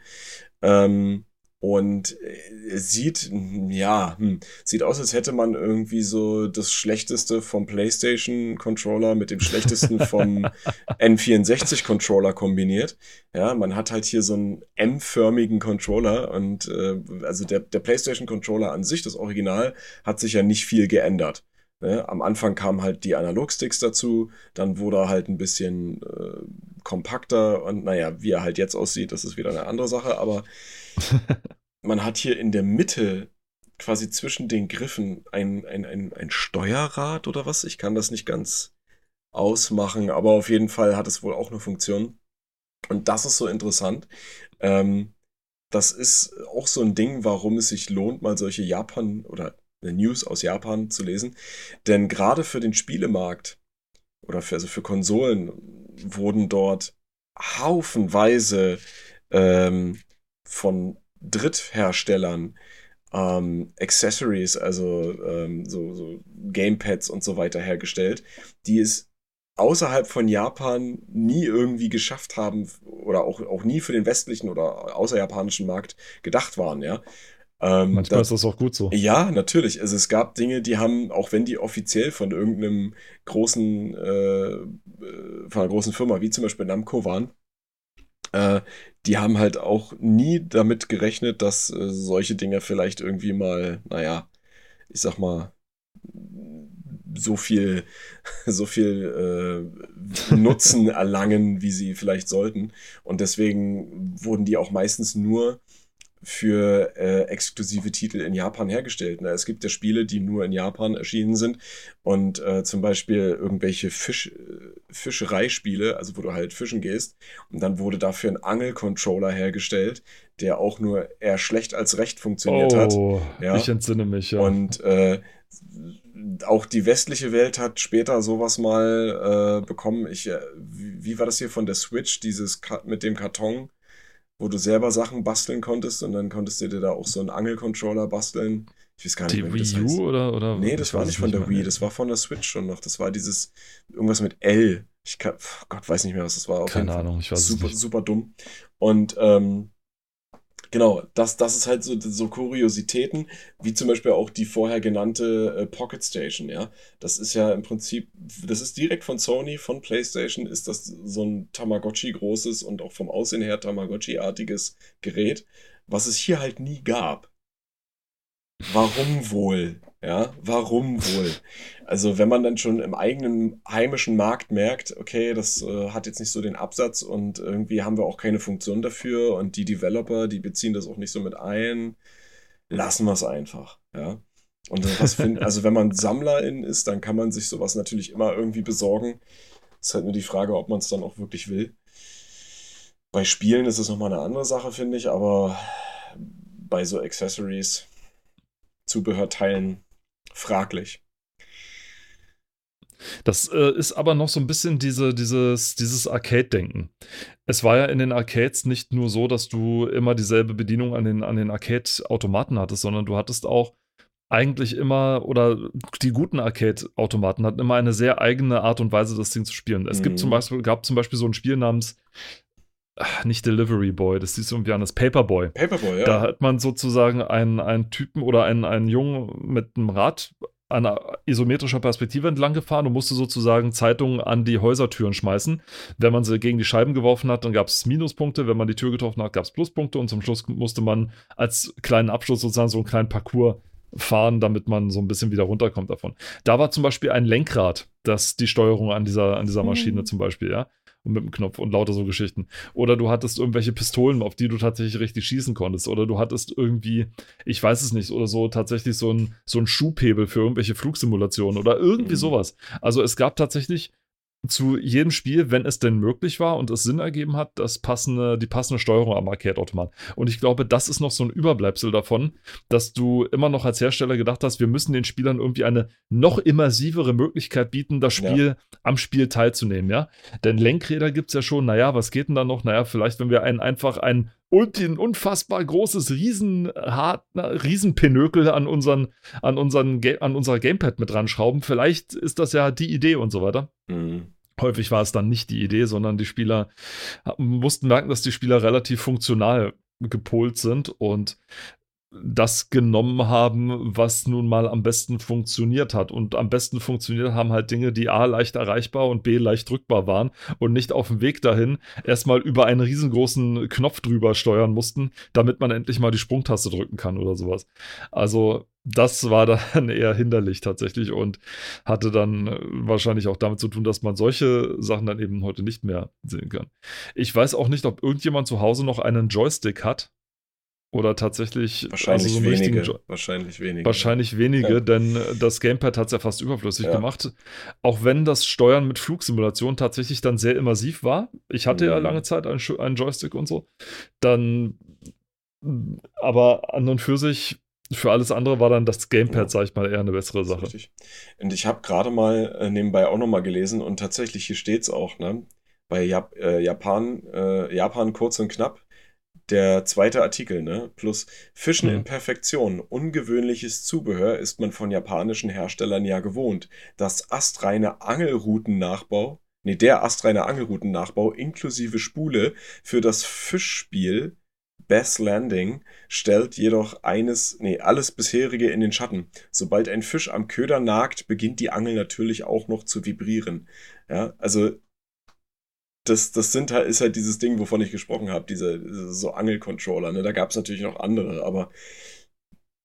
Ähm, und äh, sieht, ja, hm, sieht aus, als hätte man irgendwie so das Schlechteste vom PlayStation-Controller mit dem Schlechtesten vom N64-Controller kombiniert. Ja, man hat halt hier so einen M-förmigen Controller und äh, also der, der PlayStation-Controller an sich, das Original, hat sich ja nicht viel geändert. Ne? Am Anfang kamen halt die Analogsticks dazu, dann wurde er halt ein bisschen äh, kompakter und naja, wie er halt jetzt aussieht, das ist wieder eine andere Sache, aber man hat hier in der Mitte quasi zwischen den Griffen ein, ein, ein, ein Steuerrad oder was. Ich kann das nicht ganz ausmachen, aber auf jeden Fall hat es wohl auch eine Funktion. Und das ist so interessant. Ähm, das ist auch so ein Ding, warum es sich lohnt, mal solche Japan oder News aus Japan zu lesen. Denn gerade für den Spielemarkt oder für, also für Konsolen wurden dort haufenweise ähm, von Drittherstellern ähm, Accessories, also ähm, so, so Gamepads und so weiter hergestellt, die es außerhalb von Japan nie irgendwie geschafft haben oder auch, auch nie für den westlichen oder außerjapanischen Markt gedacht waren, ja. Ähm, Manchmal das, ist das auch gut so. Ja, natürlich. Also es gab Dinge, die haben, auch wenn die offiziell von irgendeinem großen, äh, äh von einer großen Firma wie zum Beispiel Namco waren, äh, die haben halt auch nie damit gerechnet, dass äh, solche Dinge vielleicht irgendwie mal, naja, ich sag mal, so viel, so viel äh, Nutzen erlangen, wie sie vielleicht sollten. Und deswegen wurden die auch meistens nur für äh, exklusive Titel in Japan hergestellt. Ne? Es gibt ja Spiele, die nur in Japan erschienen sind und äh, zum Beispiel irgendwelche Fisch, äh, Fischereispiele, also wo du halt fischen gehst und dann wurde dafür ein Angelcontroller hergestellt, der auch nur eher schlecht als recht funktioniert oh, hat. Ja? Ich entsinne mich, ja. Und äh, auch die westliche Welt hat später sowas mal äh, bekommen. Ich, äh, wie, wie war das hier von der Switch, dieses Ka mit dem Karton? Wo du selber Sachen basteln konntest und dann konntest du dir da auch so einen Angelcontroller basteln. Ich weiß gar nicht, die Wii das heißt. U oder, oder? Nee, das war nicht von der Wii, das war von der Switch schon noch. Das war dieses, irgendwas mit L. Ich kann, Gott, weiß nicht mehr, was das war. Auf Keine Ahnung, ich weiß super, es nicht. Super dumm. Und ähm, Genau, das, das ist halt so, so Kuriositäten, wie zum Beispiel auch die vorher genannte äh, Pocket Station, ja. Das ist ja im Prinzip, das ist direkt von Sony, von PlayStation, ist das so ein Tamagotchi-großes und auch vom Aussehen her Tamagotchi-artiges Gerät, was es hier halt nie gab. Warum wohl? Ja, warum wohl? Also, wenn man dann schon im eigenen heimischen Markt merkt, okay, das äh, hat jetzt nicht so den Absatz und irgendwie haben wir auch keine Funktion dafür und die Developer, die beziehen das auch nicht so mit ein, lassen wir es einfach. Ja. Und was find, also wenn man Sammlerin ist, dann kann man sich sowas natürlich immer irgendwie besorgen. Ist halt nur die Frage, ob man es dann auch wirklich will. Bei Spielen ist es nochmal eine andere Sache, finde ich, aber bei so Accessories Zubehörteilen fraglich. Das äh, ist aber noch so ein bisschen diese, dieses, dieses Arcade-Denken. Es war ja in den Arcades nicht nur so, dass du immer dieselbe Bedienung an den, an den Arcade-Automaten hattest, sondern du hattest auch eigentlich immer, oder die guten Arcade-Automaten hatten immer eine sehr eigene Art und Weise, das Ding zu spielen. Es Mhm. gibt zum Beispiel, gab zum Beispiel so ein Spiel namens, ach, nicht Delivery Boy, das hieß irgendwie anders, Paperboy. Paperboy, ja. Da hat man sozusagen einen, einen Typen oder einen, einen Jungen mit einem Rad an einer isometrischer Perspektive entlang gefahren und musste sozusagen Zeitungen an die Häusertüren schmeißen. Wenn man sie gegen die Scheiben geworfen hat, dann gab es Minuspunkte. Wenn man die Tür getroffen hat, gab es Pluspunkte. Und zum Schluss musste man als kleinen Abschluss sozusagen so einen kleinen Parcours fahren, damit man so ein bisschen wieder runterkommt davon. Da war zum Beispiel ein Lenkrad, das die Steuerung an dieser, an dieser Maschine Mhm. zum Beispiel, ja. Und mit dem Knopf und lauter so Geschichten. Oder du hattest irgendwelche Pistolen, auf die du tatsächlich richtig schießen konntest. Oder du hattest irgendwie, ich weiß es nicht, oder so tatsächlich so ein, so ein Schubhebel für irgendwelche Flugsimulationen oder irgendwie Mhm. sowas. Also es gab tatsächlich zu jedem Spiel, wenn es denn möglich war und es Sinn ergeben hat, das passende, die passende Steuerung am Arcade-Automat. Und ich glaube, das ist noch so ein Überbleibsel davon, dass du immer noch als Hersteller gedacht hast, wir müssen den Spielern irgendwie eine noch immersivere Möglichkeit bieten, das Ja. Spiel am Spiel teilzunehmen, ja. Denn Lenkräder gibt es ja schon, naja, was geht denn da noch? Naja, vielleicht, wenn wir ein, einfach ein ulti- ein unfassbar großes Riesen, Riesenpinökel an, unseren, an, unseren, an unser Gamepad mit ranschrauben, vielleicht ist das ja die Idee und so weiter. Mhm. Häufig war es dann nicht die Idee, sondern die Spieler mussten merken, dass die Spieler relativ funktional gepolt sind und das genommen haben, was nun mal am besten funktioniert hat. Und am besten funktioniert haben halt Dinge, die A leicht erreichbar und B leicht drückbar waren und nicht auf dem Weg dahin erstmal über einen riesengroßen Knopf drüber steuern mussten, damit man endlich mal die Sprungtaste drücken kann oder sowas. Also das war dann eher hinderlich tatsächlich und hatte dann äh, wahrscheinlich auch damit zu tun, dass man solche Sachen dann eben heute nicht mehr sehen kann. Ich weiß auch nicht, ob irgendjemand zu Hause noch einen Joystick hat oder tatsächlich Wahrscheinlich also so wenige. Jo- Wahrscheinlich wenige. Wahrscheinlich wenige, Ja. denn äh, das Gamepad hat es ja fast überflüssig Ja. gemacht. Auch wenn das Steuern mit Flugsimulation tatsächlich dann sehr immersiv war. Ich hatte ja Mhm. lange Zeit einen, einen Joystick und so. Dann, aber an und für sich, für alles andere war dann das Gamepad, Ja. sag ich mal, eher eine bessere Sache. Richtig. Und ich habe gerade mal äh, nebenbei auch nochmal gelesen und tatsächlich hier steht es auch, ne? Bei Jap äh, Japan, äh, Japan kurz und knapp. Der zweite Artikel, ne? Plus Fischen Mhm. in Perfektion. Ungewöhnliches Zubehör ist man von japanischen Herstellern ja gewohnt. Das astreine Angelroutennachbau, nee, der astreine Angelroutennachbau inklusive Spule für das Fischspiel Bass Landing stellt jedoch eines, nee, alles bisherige in den Schatten. Sobald ein Fisch am Köder nagt, beginnt die Angel natürlich auch noch zu vibrieren. Ja, also das, das sind halt, ist halt dieses Ding, wovon ich gesprochen habe, diese, so Angelcontroller. Ne? Da gab es natürlich noch andere, aber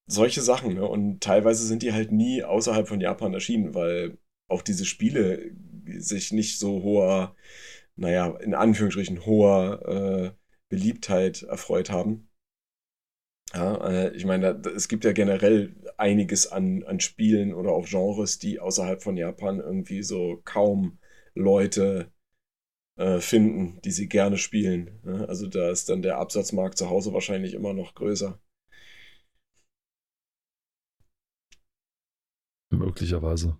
solche Sachen. Ne? Und teilweise sind die halt nie außerhalb von Japan erschienen, weil auch diese Spiele sich nicht so hoher, naja, in Anführungsstrichen hoher äh, Beliebtheit erfreut haben. Ja, äh, ich meine, es gibt ja generell einiges an, an Spielen oder auch Genres, die außerhalb von Japan irgendwie so kaum Leute äh, finden, die sie gerne spielen. Ne? Also da ist dann der Absatzmarkt zu Hause wahrscheinlich immer noch größer. Möglicherweise.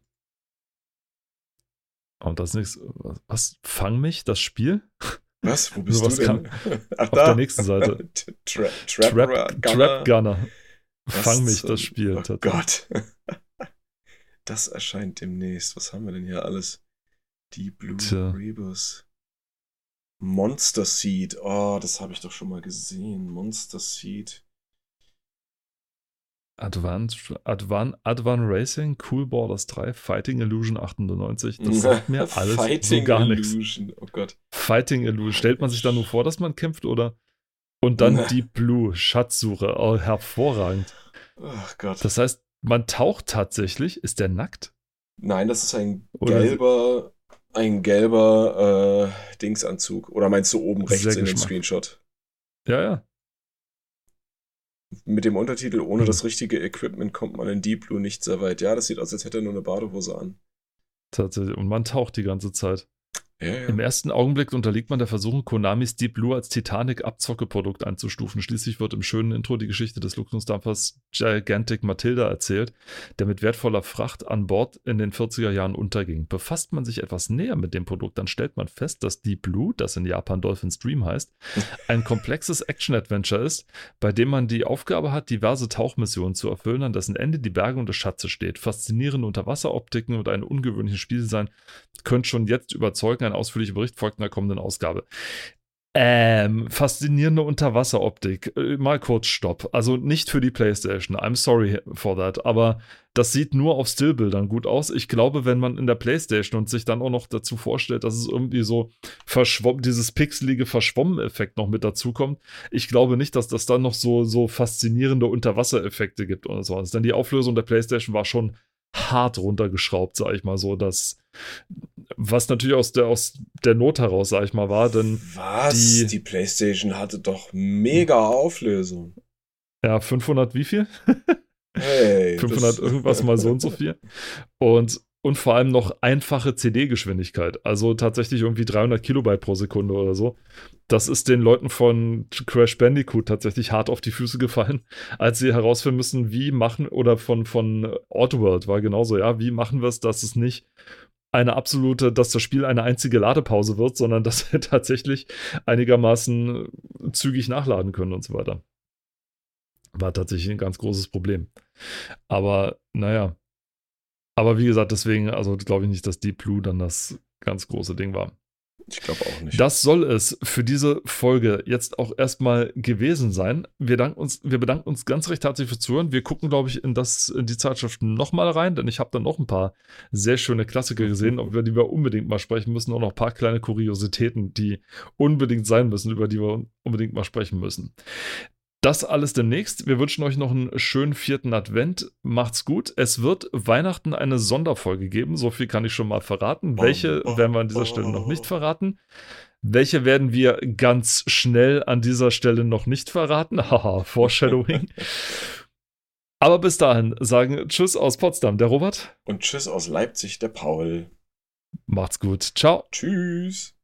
Und das nächste, was, was? Fang mich, das Spiel? Was? Wo bist Sowas du denn? Ach, auf der nächsten Seite. Tra Trap, Trap, Trap Gunner. Was Fang mich, das Spiel. Oh. Gott. Das erscheint demnächst. Was haben wir denn hier alles? Deep Blue Tja. Rebus. Monster Seed. Oh, das habe ich doch schon mal gesehen. Monster Seed. Advanced, Advan, Advan Racing, Cool Borders 3, Fighting Illusion 98. Das sagt mir alles Fighting so gar nichts. Illusion. Oh Gott. Fighting Illusion. Stellt man sich da nur vor, dass man kämpft oder? Und dann. Deep Blue, Schatzsuche. Oh, hervorragend. Ach Gott. Das heißt, man taucht tatsächlich. Ist der nackt? Nein, das ist ein gelber, ein gelber äh, Dingsanzug. Oder meinst du oben rechts Sehr in dem. Screenshot? Ja, ja. Mit dem Untertitel, ohne Hm. das richtige Equipment kommt man in Deep Blue nicht sehr weit. Ja, das sieht aus, als hätte er nur eine Badehose an. Tatsächlich. Und man taucht die ganze Zeit. Ja, ja. Im ersten Augenblick unterliegt man der Versuchung, Konamis Deep Blue als Titanic-Abzocke-Produkt einzustufen. Schließlich wird im schönen Intro die Geschichte des Luxusdampfers Gigantic Matilda erzählt, der mit wertvoller Fracht an Bord in den 40er Jahren unterging. Befasst man sich etwas näher mit dem Produkt, dann stellt man fest, dass Deep Blue, das in Japan Dolphin Stream heißt, ein komplexes Action-Adventure ist, bei dem man die Aufgabe hat, diverse Tauchmissionen zu erfüllen, an dessen Ende die Bergung des Schatzes steht. Faszinierende Unterwasseroptiken und ein ungewöhnliches Spieldesign können schon jetzt überzeugen, ein ausführlicher Bericht folgt in der kommenden Ausgabe. Ähm, faszinierende Unterwasseroptik. Äh, Mal kurz Stopp. Also nicht für die PlayStation. I'm sorry for that. Aber das sieht nur auf Stillbildern gut aus. Ich glaube, wenn man in der PlayStation und sich dann auch noch dazu vorstellt, dass es irgendwie so verschwommen, dieses pixelige Verschwommen-Effekt noch mit dazu kommt, ich glaube nicht, dass das dann noch so, so faszinierende Unterwassereffekte gibt oder sowas. Denn die Auflösung der PlayStation war schon hart runtergeschraubt, sag ich mal so. Das, was natürlich aus der, aus der Not heraus, sag ich mal, war, denn. Was? die- Die, PlayStation hatte doch mega Auflösung. Ja, 500 wie viel? Hey, 500 das- irgendwas mal so und so viel. Und, und vor allem noch einfache CD-Geschwindigkeit. Also tatsächlich irgendwie 300 Kilobyte pro Sekunde oder so. Das ist den Leuten von Crash Bandicoot tatsächlich hart auf die Füße gefallen, als sie herausfinden müssen, wie machen, oder von, von Autoworld war genauso, ja, wie machen wir es, dass es nicht eine absolute, dass das Spiel eine einzige Ladepause wird, sondern dass wir tatsächlich einigermaßen zügig nachladen können und so weiter. War tatsächlich ein ganz großes Problem. Aber naja. Aber wie gesagt, deswegen, also glaube ich nicht, dass Deep Blue dann das ganz große Ding war. Ich glaube auch nicht. Das soll es für diese Folge jetzt auch erstmal gewesen sein. Wir, uns, wir bedanken uns ganz recht herzlich fürs Zuhören. Wir gucken, glaube ich, in, das, in die Zeitschrift nochmal rein, denn ich habe da noch ein paar sehr schöne Klassiker gesehen, über die wir unbedingt mal sprechen müssen. Und noch ein paar kleine Kuriositäten, die unbedingt sein müssen, über die wir unbedingt mal sprechen müssen. Das alles demnächst. Wir wünschen euch noch einen schönen vierten Advent. Macht's gut. Es wird Weihnachten eine Sonderfolge geben. So viel kann ich schon mal verraten. Welche werden wir an dieser Stelle noch nicht verraten. Welche werden wir ganz schnell an dieser Stelle noch nicht verraten? Haha, Foreshadowing. Aber bis dahin sagen Tschüss aus Potsdam, der Robert. Und tschüss aus Leipzig, der Paul. Macht's gut. Ciao. Tschüss.